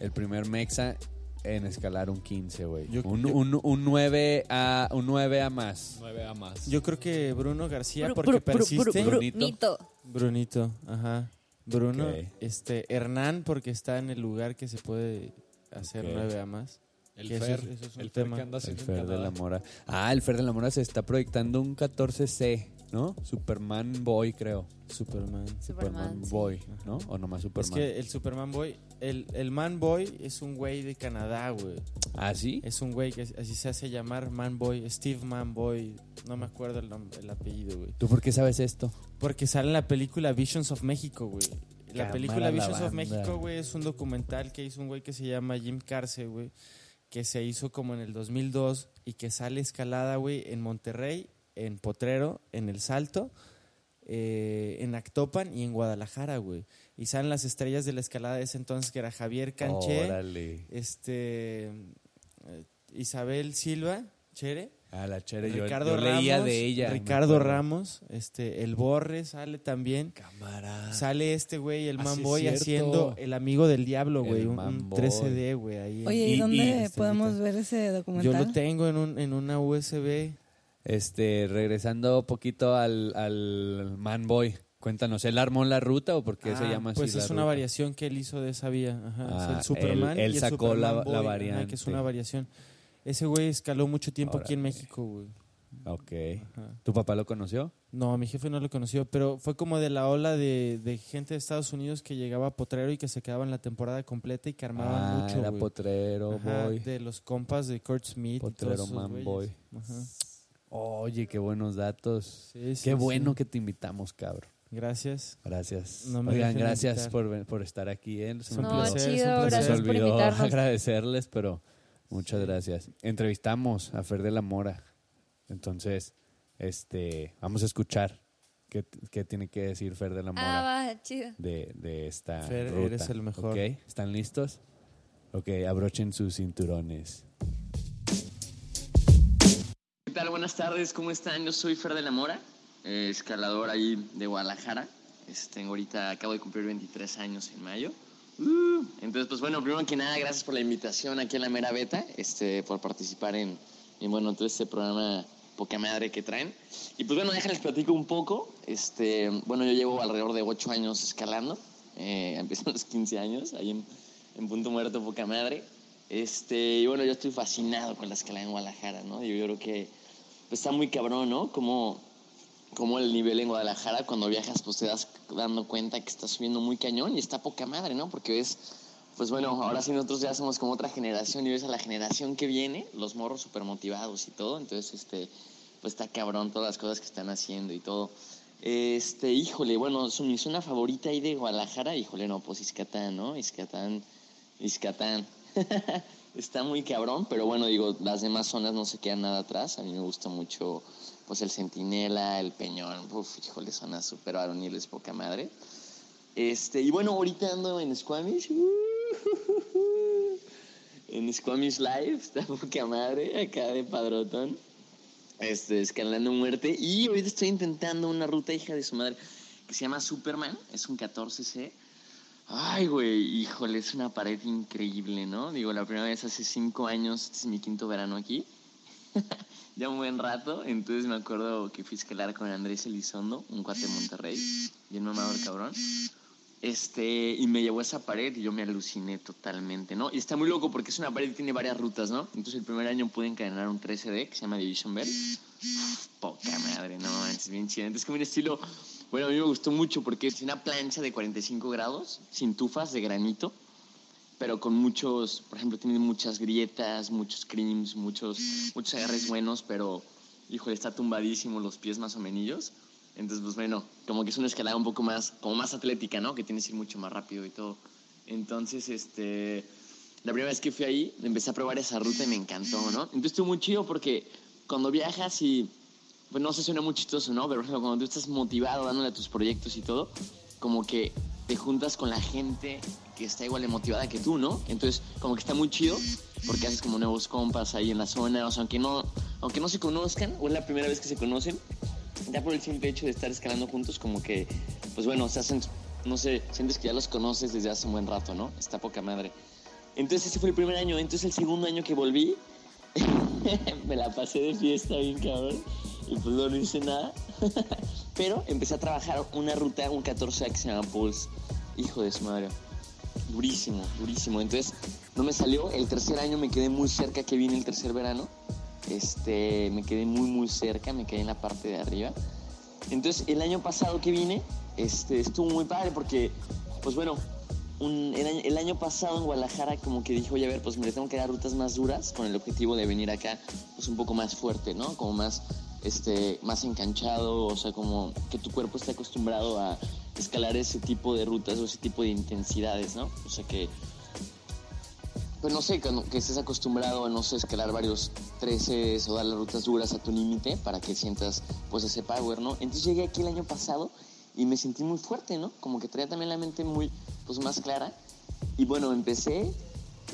el primer mexa en escalar un 15, güey? Yo- Un, yo- un, un 9 a un 9 a más. 9 a más. Yo creo que Bruno García, Bru- porque bru- persiste. bru- Brunito. Brunito. Brunito, ajá. Bruno, Ok. este, Hernán, porque está en el lugar que se puede hacer Ok. 9 a más. el eso Fer, es- eso es el Fer tema. que anda El Fer de la Mora. Ah, el Fer de la Mora se está proyectando un 14C, ¿no? Superman Boy, creo. Superman. Superman, Superman, sí. Boy, ¿no? O nomás Superman. Es que el Superman Boy, el, el Man Boy es un güey de Canadá, güey. ¿Ah, sí? Es un güey que así se hace llamar Man Boy, Steve Man Boy. No me acuerdo el, apellido, güey. ¿Tú por qué sabes esto? Porque sale en la película Visions of México, güey. La Cámara película la Visions of. México, güey, es un documental que hizo un güey que se llama Jim Carce, güey, que se hizo como en el 2002 y que sale escalada, güey, en Monterrey, en Potrero, en El Salto, eh, en Actopan y en Guadalajara, güey. Y salen las estrellas de la escalada de ese entonces, que era Javier Canché, Órale. este, eh, Isabel Silva, Chere, Ah, la chere, yo, Ricardo yo leía Ramos, de ella. me Ricardo acuerdo. Ramos, este, el Borre sale también. Cámara. Sale este güey, el Ah, sí es Manboy, cierto. haciendo el amigo del diablo, güey. Un, un Manboy. 13D, güey. Ahí Oye, ¿y, Y- dónde y- este, podemos ver ese Yo documental? lo tengo en, un, en una USB. Este, regresando poquito al, al Man Boy. Cuéntanos, ¿él armó la ruta o por qué se Ah, llama así? Pues la es una ruta? variación que él hizo de esa vía. Ajá, Ah, es el Superman. él- él y el sacó la- Superman la Boy, ajá, variante. que es una variación. Ese güey escaló mucho tiempo aquí en. México, güey. Ok. Ajá. ¿Tu papá lo conoció? No, mi jefe no lo conoció, pero fue como de la ola de, de gente de Estados Unidos que llegaba a Potrero y que se quedaba en la temporada completa y que armaban ah, mucho, era potrero, Ajá, boy. de los compas de Kurt Smith. y Potrero todos esos Man güeyes. Boy. Ajá. Oye, qué buenos datos. Sí, sí, qué bueno sí. que te invitamos, cabrón. Gracias. Gracias. No me Oigan, gracias por, por estar aquí. ¿eh? Se Es me un No, olvidó- placer, chido, se gracias por olvidó invitarnos. agradecerles, pero muchas gracias. Entrevistamos a Fer de la Mora. Entonces, este, vamos a escuchar ¿Qué, qué tiene que decir Fer de la Ah, Mora va, chido. de, de esta Fer, ruta? eres el mejor. ¿Están listos? Ok, abrochen sus cinturones. ¿Qué tal? Buenas tardes, ¿cómo están? Yo soy Fer de la Mora, eh, escalador ahí de Guadalajara. Este, ahorita acabo de cumplir 23 años en mayo. Uh, entonces, pues bueno, primero que nada, gracias por la invitación aquí en la Mera Beta, este, por participar en, en, bueno, todo este programa poca madre que traen. Y pues bueno, déjenles platico un poco. Este, bueno, yo llevo alrededor de 8 años escalando. Eh, empecé a los 15 años, ahí en, en Punto Muerto, poca madre. Este, y bueno, yo estoy fascinado con la escalada en Guadalajara, ¿no? Yo, yo creo que pues, está muy cabrón, ¿no? Como, como el nivel en Guadalajara, cuando viajas, pues te das dando cuenta que está subiendo muy cañón y está poca madre, ¿no? Porque ves, pues bueno, ahora sí nosotros ya somos como otra generación y ves a la generación que viene, los morros súper motivados y todo, entonces, este, pues está cabrón todas las cosas que están haciendo y todo. Este, híjole, bueno, su, mi zona favorita ahí de Guadalajara, híjole, no, pues Iscatán, ¿no? Iscatán, Iscatán. Está muy cabrón, pero bueno, digo, las demás zonas no se quedan nada atrás. A mí me gusta mucho, pues, el Centinela, el Peñón. Uf, híjole, zonas súper varoniles, poca madre. Este, y bueno, ahorita ando en Squamish. en Squamish Live, está poca madre, acá de padrotón. Este, escalando muerte. Y ahorita estoy intentando una ruta hija de su madre que se llama Superman. Es un 14C. Ay, güey, híjole, es una pared increíble, ¿no? Digo, la primera vez hace cinco años, este es mi quinto verano aquí. ya un buen rato, entonces me acuerdo que fui a escalar con Andrés Elizondo, un cuate de Monterrey, bien mamador cabrón. Este, y me llevó a esa pared y yo me aluciné totalmente, ¿no? Y está muy loco porque es una pared que tiene varias rutas, ¿no? Entonces el primer año pude encadenar un 13D que se llama Division Bell. Poca madre, no, es bien chido. Entonces como un estilo bueno, a mí me gustó mucho porque es una plancha de 45 grados, sin tufas de granito, pero con muchos, por ejemplo, tiene muchas grietas, muchos creams, muchos, muchos agarres buenos, pero, híjole, está tumbadísimo los pies más o menos. Entonces, pues bueno, como que es una escalada un poco más, como más atlética, ¿no? Que tienes que ir mucho más rápido y todo. Entonces, este, la primera vez que fui ahí, empecé a probar esa ruta y me encantó, ¿no? Entonces estuvo muy chido porque cuando viajas y pues no sé, suena muy chistoso, ¿no? Pero cuando tú estás motivado dándole a tus proyectos y todo, como que te juntas con la gente que está igual de motivada que tú, ¿no? Entonces, como que está muy chido porque haces como nuevos compas ahí en la zona, o sea, aunque no, aunque no se conozcan, o es la primera vez que se conocen, ya por el simple hecho de estar escalando juntos, como que, pues bueno, se hacen, no sé, sientes que ya los conoces desde hace un buen rato, ¿no? Está poca madre. Entonces, ese fue el primer año. Entonces, el segundo año que volví, me la pasé de fiesta bien cabrón y pues no, no hice nada. Pero empecé a trabajar una ruta, un 14 que se llama Pulse. Hijo de su madre. Durísimo, durísimo. Entonces no me salió. El tercer año me quedé muy cerca que vine el tercer verano. Este, me quedé muy, muy cerca, me quedé en la parte de arriba. Entonces el año pasado que vine, este, estuvo muy padre porque, pues bueno, un, el, año, pasado en Guadalajara como que dijo, oye, a ver, pues me tengo que dar rutas más duras con el objetivo de venir acá pues un poco más fuerte, ¿no? Como más, este, más enganchado, o sea, como que tu cuerpo esté acostumbrado a escalar ese tipo de rutas o ese tipo de intensidades, ¿no? O sea que, pues no sé, que, estés acostumbrado a, no sé, escalar varios 13 o darle rutas duras a tu límite para que sientas pues ese power, ¿no? Entonces llegué aquí el año pasado y me sentí muy fuerte, ¿no? Como que traía también la mente muy, pues más clara. Y bueno, empecé,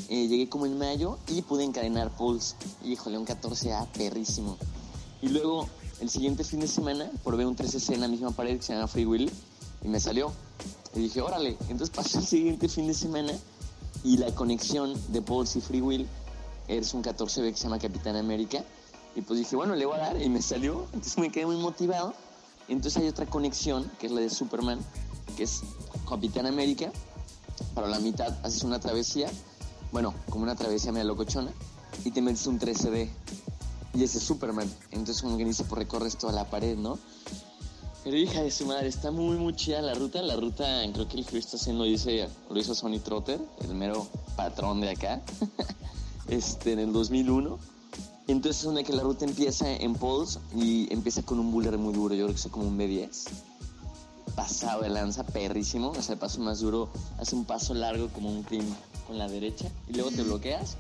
eh, llegué como en mayo y pude encadenar Pulse. Híjole, un 14A perrísimo. Y luego, el siguiente fin de semana, probé un 13C en la misma pared que se llama Free Will y me salió. Y dije, órale. Entonces pasé el siguiente fin de semana y la conexión de Pulse y Free Will es un 14B que se llama Capitán América. Y pues dije, bueno, le voy a dar y me salió. Entonces me quedé muy motivado. Entonces hay otra conexión, que es la de Superman, que es Capitán América. Para la mitad haces una travesía, bueno, como una travesía media locochona, y te metes un 13D. Y ese es Superman. Entonces como que dice, pues recorres toda la pared, ¿no? Pero hija de su madre, está muy, muy chida la ruta. La ruta, creo que el haciendo lo, dice, lo hizo Sonny Trotter, el mero patrón de acá, este, en el 2001. Entonces es donde que la ruta empieza en poles y empieza con un buller muy duro, yo creo que es como un B10. Pasado de lanza, perrísimo, o sea, el paso más duro, hace un paso largo como un cream con la derecha y luego te bloqueas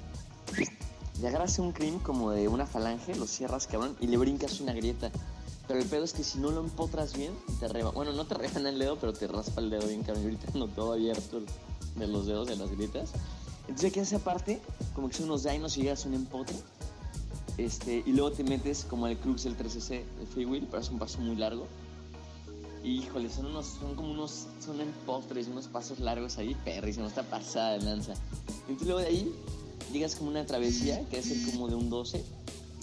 y agarras un cream como de una falange, lo cierras cabrón y le brincas una grieta. Pero el pedo es que si no lo empotras bien, te reba. Bueno, no te reban el dedo, pero te raspa el dedo bien cabrón. No todo abierto de los dedos, de las grietas. Entonces, que esa parte, como que son unos dinos y llegas a un empotre. Este, y luego te metes como al crux del 3cc, el freewheel, pero es un paso muy largo. Y, híjole, son, unos, son como unos, son empotres, unos pasos largos ahí, perrísimo, está pasada de lanza. Entonces luego de ahí llegas como una travesía, que es ser como de un 12.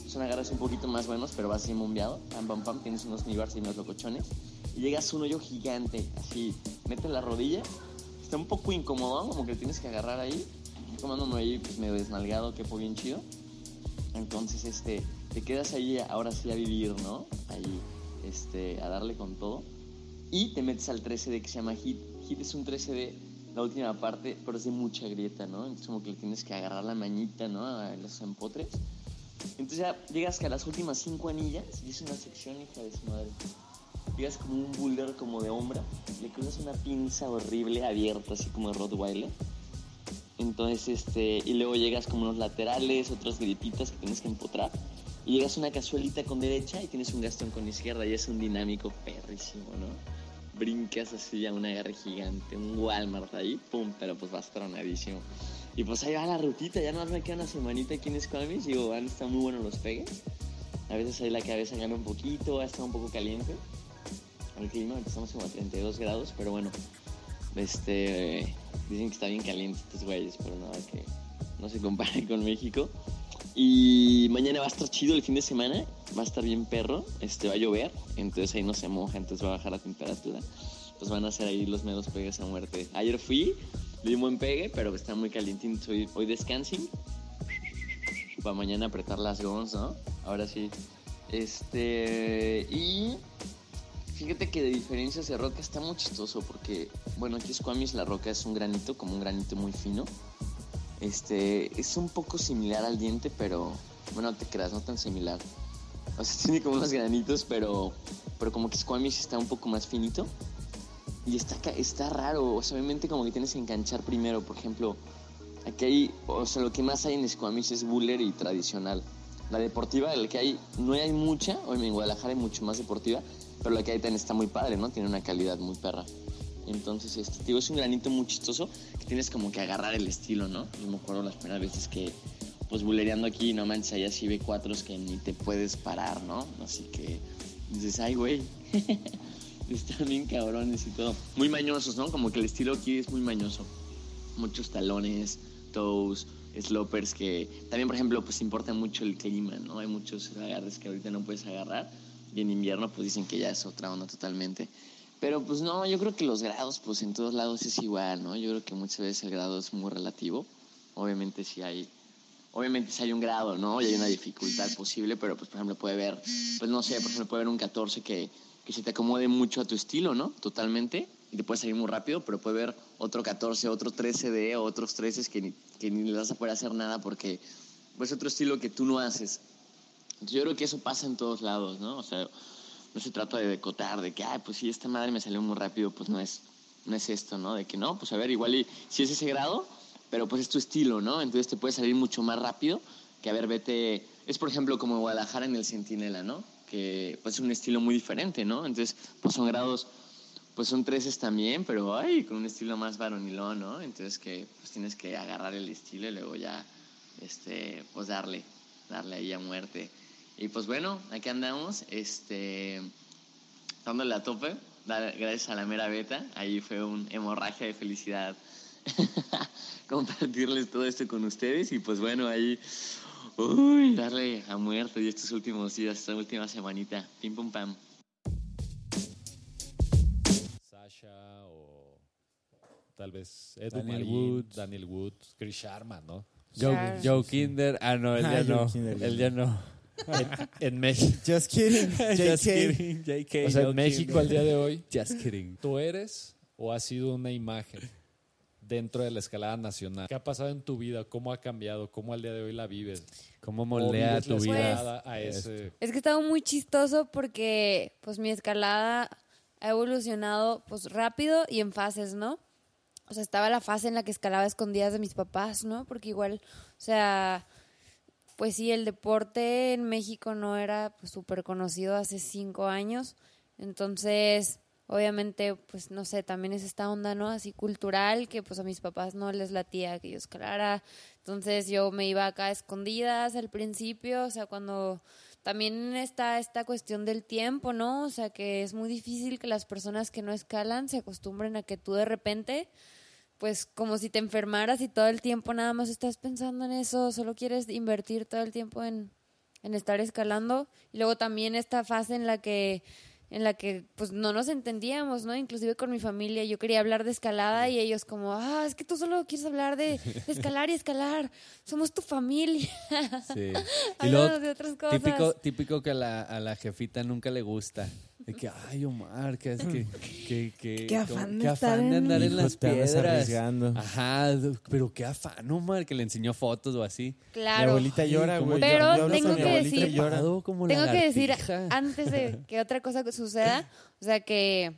Son agarres un poquito más buenos, pero vas así bombeado. Pam, pam, pam, tienes unos mibars y unos locochones. Y llegas a un hoyo gigante, así, metes la rodilla. Está un poco incómodo, como que tienes que agarrar ahí. Yo tomándome ahí, pues medio desnalgado, que fue bien chido. Entonces, este, te quedas ahí ahora sí a vivir, ¿no? Ahí, este, a darle con todo. Y te metes al 13D que se llama Hit. Hit es un 13D, la última parte, pero de mucha grieta, ¿no? Entonces como que le tienes que agarrar la mañita, ¿no? A los empotres. Entonces ya llegas a las últimas cinco anillas y es una sección hija de su madre. Llegas como un boulder como de hombra, le cruzas una pinza horrible abierta, así como de Rottweiler. Entonces, este, y luego llegas como unos laterales, otras grietitas que tienes que empotrar. Y llegas a una cazuelita con derecha y tienes un gastón con izquierda y es un dinámico perrísimo, ¿no? Brincas así a una agarre gigante, un Walmart ahí, pum, pero pues vas tronadísimo. Y pues ahí va la rutita, ya no me queda una semanita aquí en Squamish, digo, van, están muy buenos los pegues. A veces ahí la cabeza gana un poquito, está un poco caliente. El clima, estamos como a 32 grados, pero bueno, este, dicen que está bien caliente estos güeyes, pero nada que no se compare con México. Y mañana va a estar chido el fin de semana, va a estar bien perro, este va a llover, entonces ahí no se moja, entonces va a bajar la temperatura. Pues van a hacer ahí los menos pegues a muerte. Ayer fui, le di un buen pegue, pero está muy calientito. Hoy, hoy descansing. Para mañana apretar las gons, ¿no? Ahora sí. Este. Y. Fíjate que de diferencias de roca está muy chistoso porque, bueno, aquí Squamish la roca es un granito, como un granito muy fino. Este, es un poco similar al diente, pero, bueno, no te creas, no tan similar. O sea, tiene como unos granitos, pero, pero como que Squamish está un poco más finito. Y está, está raro, o sea, obviamente como que tienes que enganchar primero, por ejemplo, aquí hay, o sea, lo que más hay en Squamish es buller y tradicional. La deportiva, la que hay, no hay mucha, hoy en Guadalajara hay mucho más deportiva, pero la que hay también está muy padre, ¿no? Tiene una calidad muy perra. Entonces, este, digo, es un granito muy chistoso que tienes como que agarrar el estilo, ¿no? Yo me acuerdo las primeras veces que, pues, bulereando aquí, no manches, hay así B4s que ni te puedes parar, ¿no? Así que dices, ay, güey, están bien cabrones y todo. Muy mañosos, ¿no? Como que el estilo aquí es muy mañoso. Muchos talones, toes, slopers que también, por ejemplo, pues importa mucho el clima, ¿no? Hay muchos agarres que ahorita no puedes agarrar y en invierno pues dicen que ya es otra onda totalmente. Pero pues no, yo creo que los grados pues en todos lados es igual, ¿no? Yo creo que muchas veces el grado es muy relativo. Obviamente si hay obviamente si hay un grado, ¿no? Y hay una dificultad posible, pero pues por ejemplo puede haber, pues no sé, por ejemplo puede haber un 14 que, que se te acomode mucho a tu estilo, ¿no? Totalmente. Y te puede salir muy rápido, pero puede haber otro 14, otro 13D o otros 13 que ni, que ni le vas a poder hacer nada porque pues otro estilo que tú no haces. Entonces, yo creo que eso pasa en todos lados, ¿no? O sea, no se trata de decotar, de que, ay, pues si esta madre me salió muy rápido, pues no es, no es esto, ¿no? De que no, pues a ver, igual y si es ese grado, pero pues es tu estilo, ¿no? Entonces te puede salir mucho más rápido que, a ver, vete, es por ejemplo como Guadalajara en el Centinela, ¿no? Que pues es un estilo muy diferente, ¿no? Entonces, pues son grados, pues son treces también, pero ay, con un estilo más varonilón, ¿no? Entonces que pues tienes que agarrar el estilo y luego ya, este, pues darle, darle ahí a muerte. Y pues bueno, aquí andamos, este, dándole a tope, dar- gracias a la mera beta, ahí fue un hemorragia de felicidad compartirles todo esto con ustedes y pues bueno, ahí, uy, darle a muerte y estos últimos días, esta última semanita, pim pum pam. Sasha o tal vez Edu Daniel Marín, Woods. Daniel Wood, Chris Sharma, ¿no? Joe. Joe Kinder. Ah, no, él Ah, ya Joe no. Él ya no. En México. Just kidding. Just JK. kidding. JK. O sea, en México al día de hoy, Just kidding. ¿tú eres o has sido una imagen dentro de la escalada nacional? ¿Qué ha pasado en tu vida? ¿Cómo ha cambiado? ¿Cómo al día de hoy la vives? ¿Cómo ¿O moldea tu vida? escalada a ese... Es que estaba muy chistoso porque pues mi escalada ha evolucionado pues rápido y en fases, ¿no? O sea, estaba la fase en la que escalaba escondidas de mis papás, ¿no? Porque igual, o sea, pues sí, el deporte en México no era pues, súper conocido hace cinco años. Entonces, obviamente, pues no sé, también es esta onda, ¿no? Así cultural, que pues a mis papás no les latía que yo escalara. Entonces yo me iba acá a escondidas al principio, o sea, cuando también está esta cuestión del tiempo, ¿no? O sea, que es muy difícil que las personas que no escalan se acostumbren a que tú de repente, pues como si te enfermaras y todo el tiempo nada más estás pensando en eso, solo quieres invertir todo el tiempo en, en estar escalando. Y luego también esta fase en la que en la que pues no nos entendíamos, ¿no? Inclusive con mi familia, yo quería hablar de escalada y ellos como, ah, es que tú solo quieres hablar de, de escalar y escalar, somos tu familia. Sí. Y luego, de otras cosas. típico, típico que a la, a la jefita nunca le gusta. De que, ay, Omar, que es que... que, que Qué afán de qué estar afán de andar en las piedras. arriesgando. Ajá, pero qué afán, Omar, que le enseñó fotos o así. Mi Claro. abuelita llora, ¿cómo güey. Pero Yo- yo hablo tengo mi que decir- como Tengo que decir, antes de que otra cosa suceda, o sea que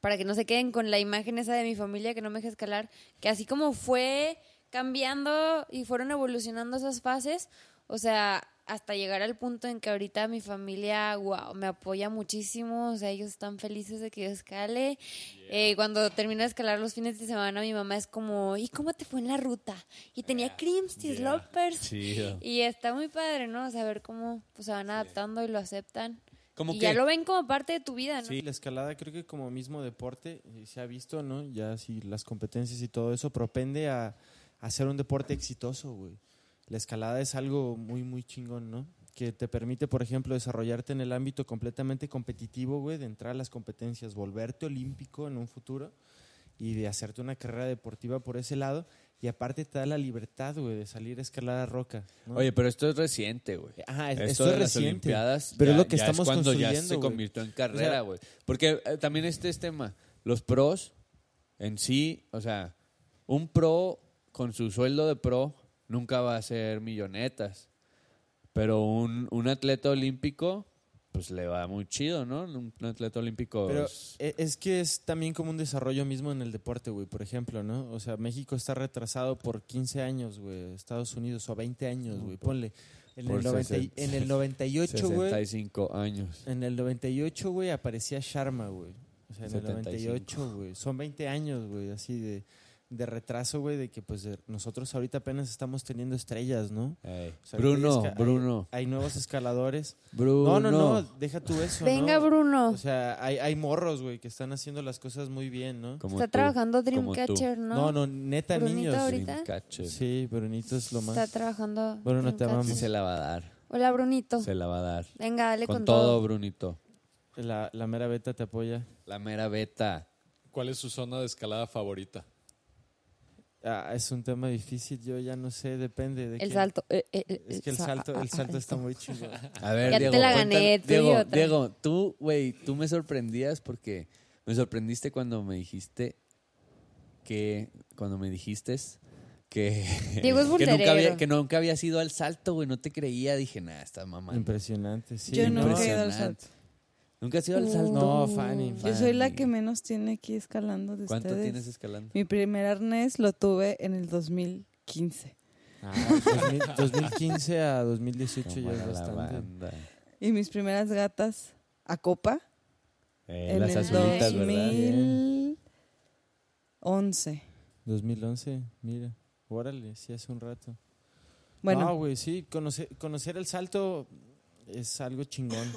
para que no se queden con la imagen esa de mi familia que no me deja escalar, que así como fue cambiando y fueron evolucionando esas fases, o sea, hasta llegar al punto en que ahorita mi familia, wow, me apoya muchísimo, o sea, ellos están felices de que yo escale. Eh, cuando termino de escalar los fines de semana, mi mamá es como, ¿y cómo te fue en la ruta? Y tenía creams y slopers. Chido. Y está muy padre, ¿no? Saber cómo pues, se van adaptando y lo aceptan. Como y que ya lo ven como parte de tu vida, ¿no? Sí, la escalada creo que como mismo deporte eh, se ha visto, ¿no? Ya sí, las competencias y todo eso propende a, a ser un deporte exitoso, güey. La escalada es algo muy, muy chingón, ¿no? Que te permite, por ejemplo, desarrollarte en el ámbito completamente competitivo, güey, de entrar a las competencias, volverte olímpico en un futuro y de hacerte una carrera deportiva por ese lado. Y aparte te da la libertad, güey, de salir a escalar a roca. ¿no? Oye, pero esto es reciente, güey. Ajá, es- Esto esto de es las reciente. Olimpiadas Pero ya- es lo que ya estamos cuando ya construyendo, se güey. convirtió en O carrera, sea- güey. Porque eh, también este es tema. Los pros en sí, o sea, un pro con su sueldo de pro nunca va a ser millonetas. Pero un, un atleta olímpico, pues le va muy chido, ¿no? Un, un atleta olímpico. Pero es- e- es que es también como un desarrollo mismo en el deporte, güey, por ejemplo, ¿no? O sea, México está retrasado por 15 años, güey, Estados Unidos, o 20 años, güey, ponle. En el, 90 y- 60. en el 98, güey, 65 años. en el 98, güey, aparecía Sharma, güey. O sea, en 75. el 98, güey. Son 20 años, güey, así de, de retraso, güey, de que pues de- nosotros ahorita apenas estamos teniendo estrellas, ¿no? Ey. O sea, Bruno, hay- Bruno, Hay, nuevos escaladores. Bruno. No, no, no, deja tú eso, Venga, ¿no? Bruno. O sea, hay, hay morros, güey, que están haciendo las cosas muy bien, ¿no? Como Está tú, trabajando. Dreamcatcher, ¿no? No, no, neta, Brunito niños. ahorita. Dreamcatcher. Sí, Brunito es lo más. Está trabajando. Bruno, te Dreamcatcher. amamos. Sí se la va a dar. Hola, Brunito. Se la va a dar. Venga, dale Con, con, todo, Brunito. La, la mera beta te apoya. La mera beta. ¿Cuál es su zona de escalada favorita? Ah, es un tema difícil, yo ya no sé, depende de El qué- salto. eh, eh, eh, Es que el sa- salto, el salto está muy chingón. A ver, Ya te Diego, la cuéntanos- gané, tú y Diego, otra. Diego, tú, güey, tú me sorprendías porque me sorprendiste cuando me dijiste que, cuando me dijiste que, Diego es que, nunca había, que nunca había ido al salto, güey, no te creía, dije, nah, esta mamá. Impresionante, sí. Yo no, nunca he ido al impresionante. salto. ¿Nunca has ido al salto? No, Fanny. Yo soy la Fanny. que menos tiene aquí escalando de ¿Cuánto ustedes. tienes escalando? Mi primer arnés lo tuve en el 2015. Ah, 2000 2015 a 2018 ya es bastante. banda. Y mis primeras gatas a copa Eh, en las el azulitas, ¿verdad? 2011. 2011, mira. Órale, sí, hace un rato. Bueno, No, güey, sí, conocer, conocer el salto es algo chingón.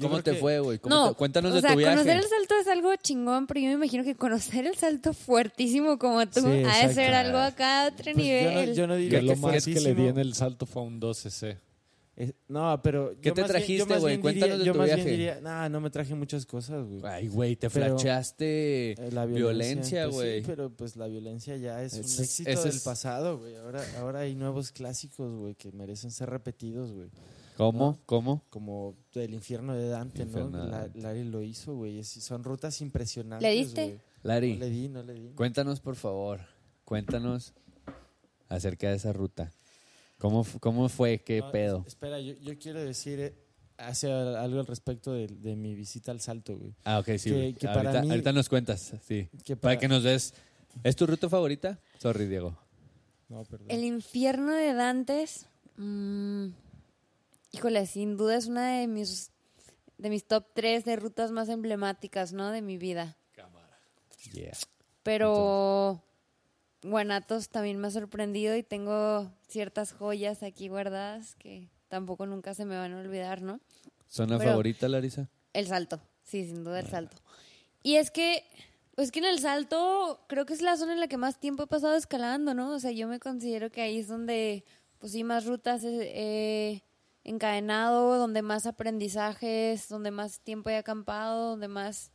¿Cómo te que- fue, güey? ¿Cómo No, te- Cuéntanos o de sea, tu viaje. conocer el salto es algo chingón, pero yo me imagino que conocer el salto fuertísimo como tú Sí, ha de ser algo acá a otro Pues yo, nivel. no, yo no Que diría lo que más que le di en el salto fue un 12C. Es- no, pero. ¿Qué yo te bien- trajiste, güey? bien Cuéntanos de yo tu más bien viaje. diría, nah, no me traje muchas cosas, güey. Ay, güey, te Pero- flachaste Eh, La violencia, pues sí, güey. pero pues la violencia ya es, Ese un es- éxito del es- pasado, güey. Ahora, ahora hay nuevos clásicos, güey, que merecen ser repetidos, güey. ¿Cómo? ¿no? ¿Cómo? Como el infierno de Dante, Infierno ¿no? de La-. Lari lo hizo, güey. Son rutas impresionantes. ¿Le diste? güey. Lari, No le di, no le di. cuéntanos, por favor. Cuéntanos acerca de esa ruta. ¿Cómo, cómo fue? ¿Qué No, pedo? es- Espera, yo, yo quiero decir eh, hace algo al respecto de, de mi visita al salto, güey. Ah, ok, sí. que- güey. que ahorita, para mí- ahorita nos cuentas, sí. Que Para para- que nos des... ¿Es tu ruta favorita? Sorry, Diego. No, perdón. El infierno de Dantes Mm, híjole, sin duda es una de mis, de mis top 3 de rutas más emblemáticas, ¿no? De mi vida. Yeah. Pero Guanatos también me ha sorprendido y tengo ciertas joyas aquí guardadas que tampoco nunca se me van a olvidar, ¿no? ¿Zona Pero- favorita, Larisa? El salto, sí, sin duda el salto. Y es que, pues que en el salto creo que es la zona en la que más tiempo he pasado escalando, ¿no? O sea, yo me considero que ahí es donde, pues sí, más rutas he, he encadenado, donde más aprendizajes, donde más tiempo he acampado, donde más,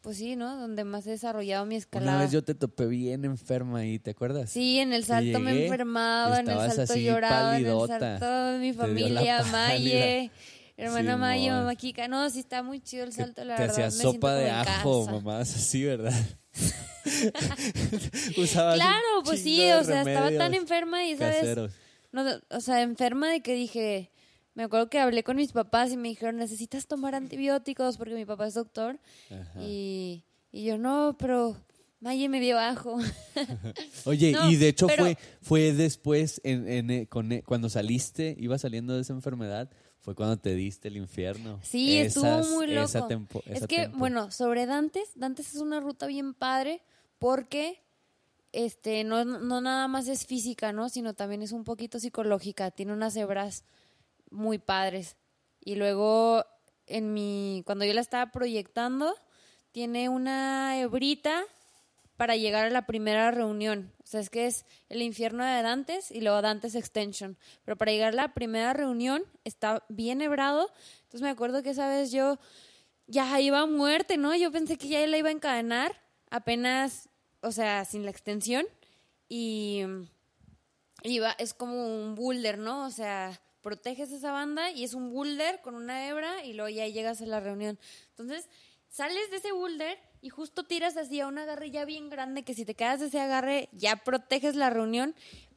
pues sí, ¿no? Donde más he desarrollado mi escalada. Una vez yo te topé bien enferma ahí, ¿te acuerdas? Sí, en el salto me he enfermado, en el salto así llorado, en el palidota. salto mi Te familia. Maye, hermana Maye, Simón. mamá Kika. No, sí está muy chido el salto, la te verdad. me siento sopa de ajo, mamás, así, ¿verdad? Usabas un Claro, pues sí, o sea, estaba tan enferma y, ¿sabes? caseros. No, o sea, enferma de que dije, me acuerdo que hablé con mis papás y me dijeron, necesitas tomar antibióticos porque mi papá es doctor. Y, y yo, no, pero Maye me dio ajo. Oye, No, y de hecho pero- fue fue después, en, en, eh, con, eh, cuando saliste, ibas saliendo de esa enfermedad, fue cuando te diste el infierno. Sí, estuvo Esas- muy loco. esa tempo- es que, tempo. bueno, sobre Dantes, Dantes es una ruta bien padre porque este no, no nada más es física, ¿no? Sino también es un poquito psicológica. Tiene unas hebras muy padres. Y luego, en mi, cuando yo la estaba proyectando, tiene una hebrita para llegar a la primera reunión. O sea, es que es el infierno de Dantes y luego Dantes Extension. Pero para llegar a la primera reunión está bien hebrado. Entonces me acuerdo que esa vez yo ya iba a muerte, ¿no? Yo pensé que ya la iba a encadenar apenas, o sea, sin la extensión. Y iba, es como un boulder, ¿no? O sea, proteges esa banda y es un boulder con una hebra y luego ya llegas a la reunión. Entonces, sales de ese boulder y justo tiras así a un agarre ya bien grande que si te quedas de ese agarre ya proteges la reunión,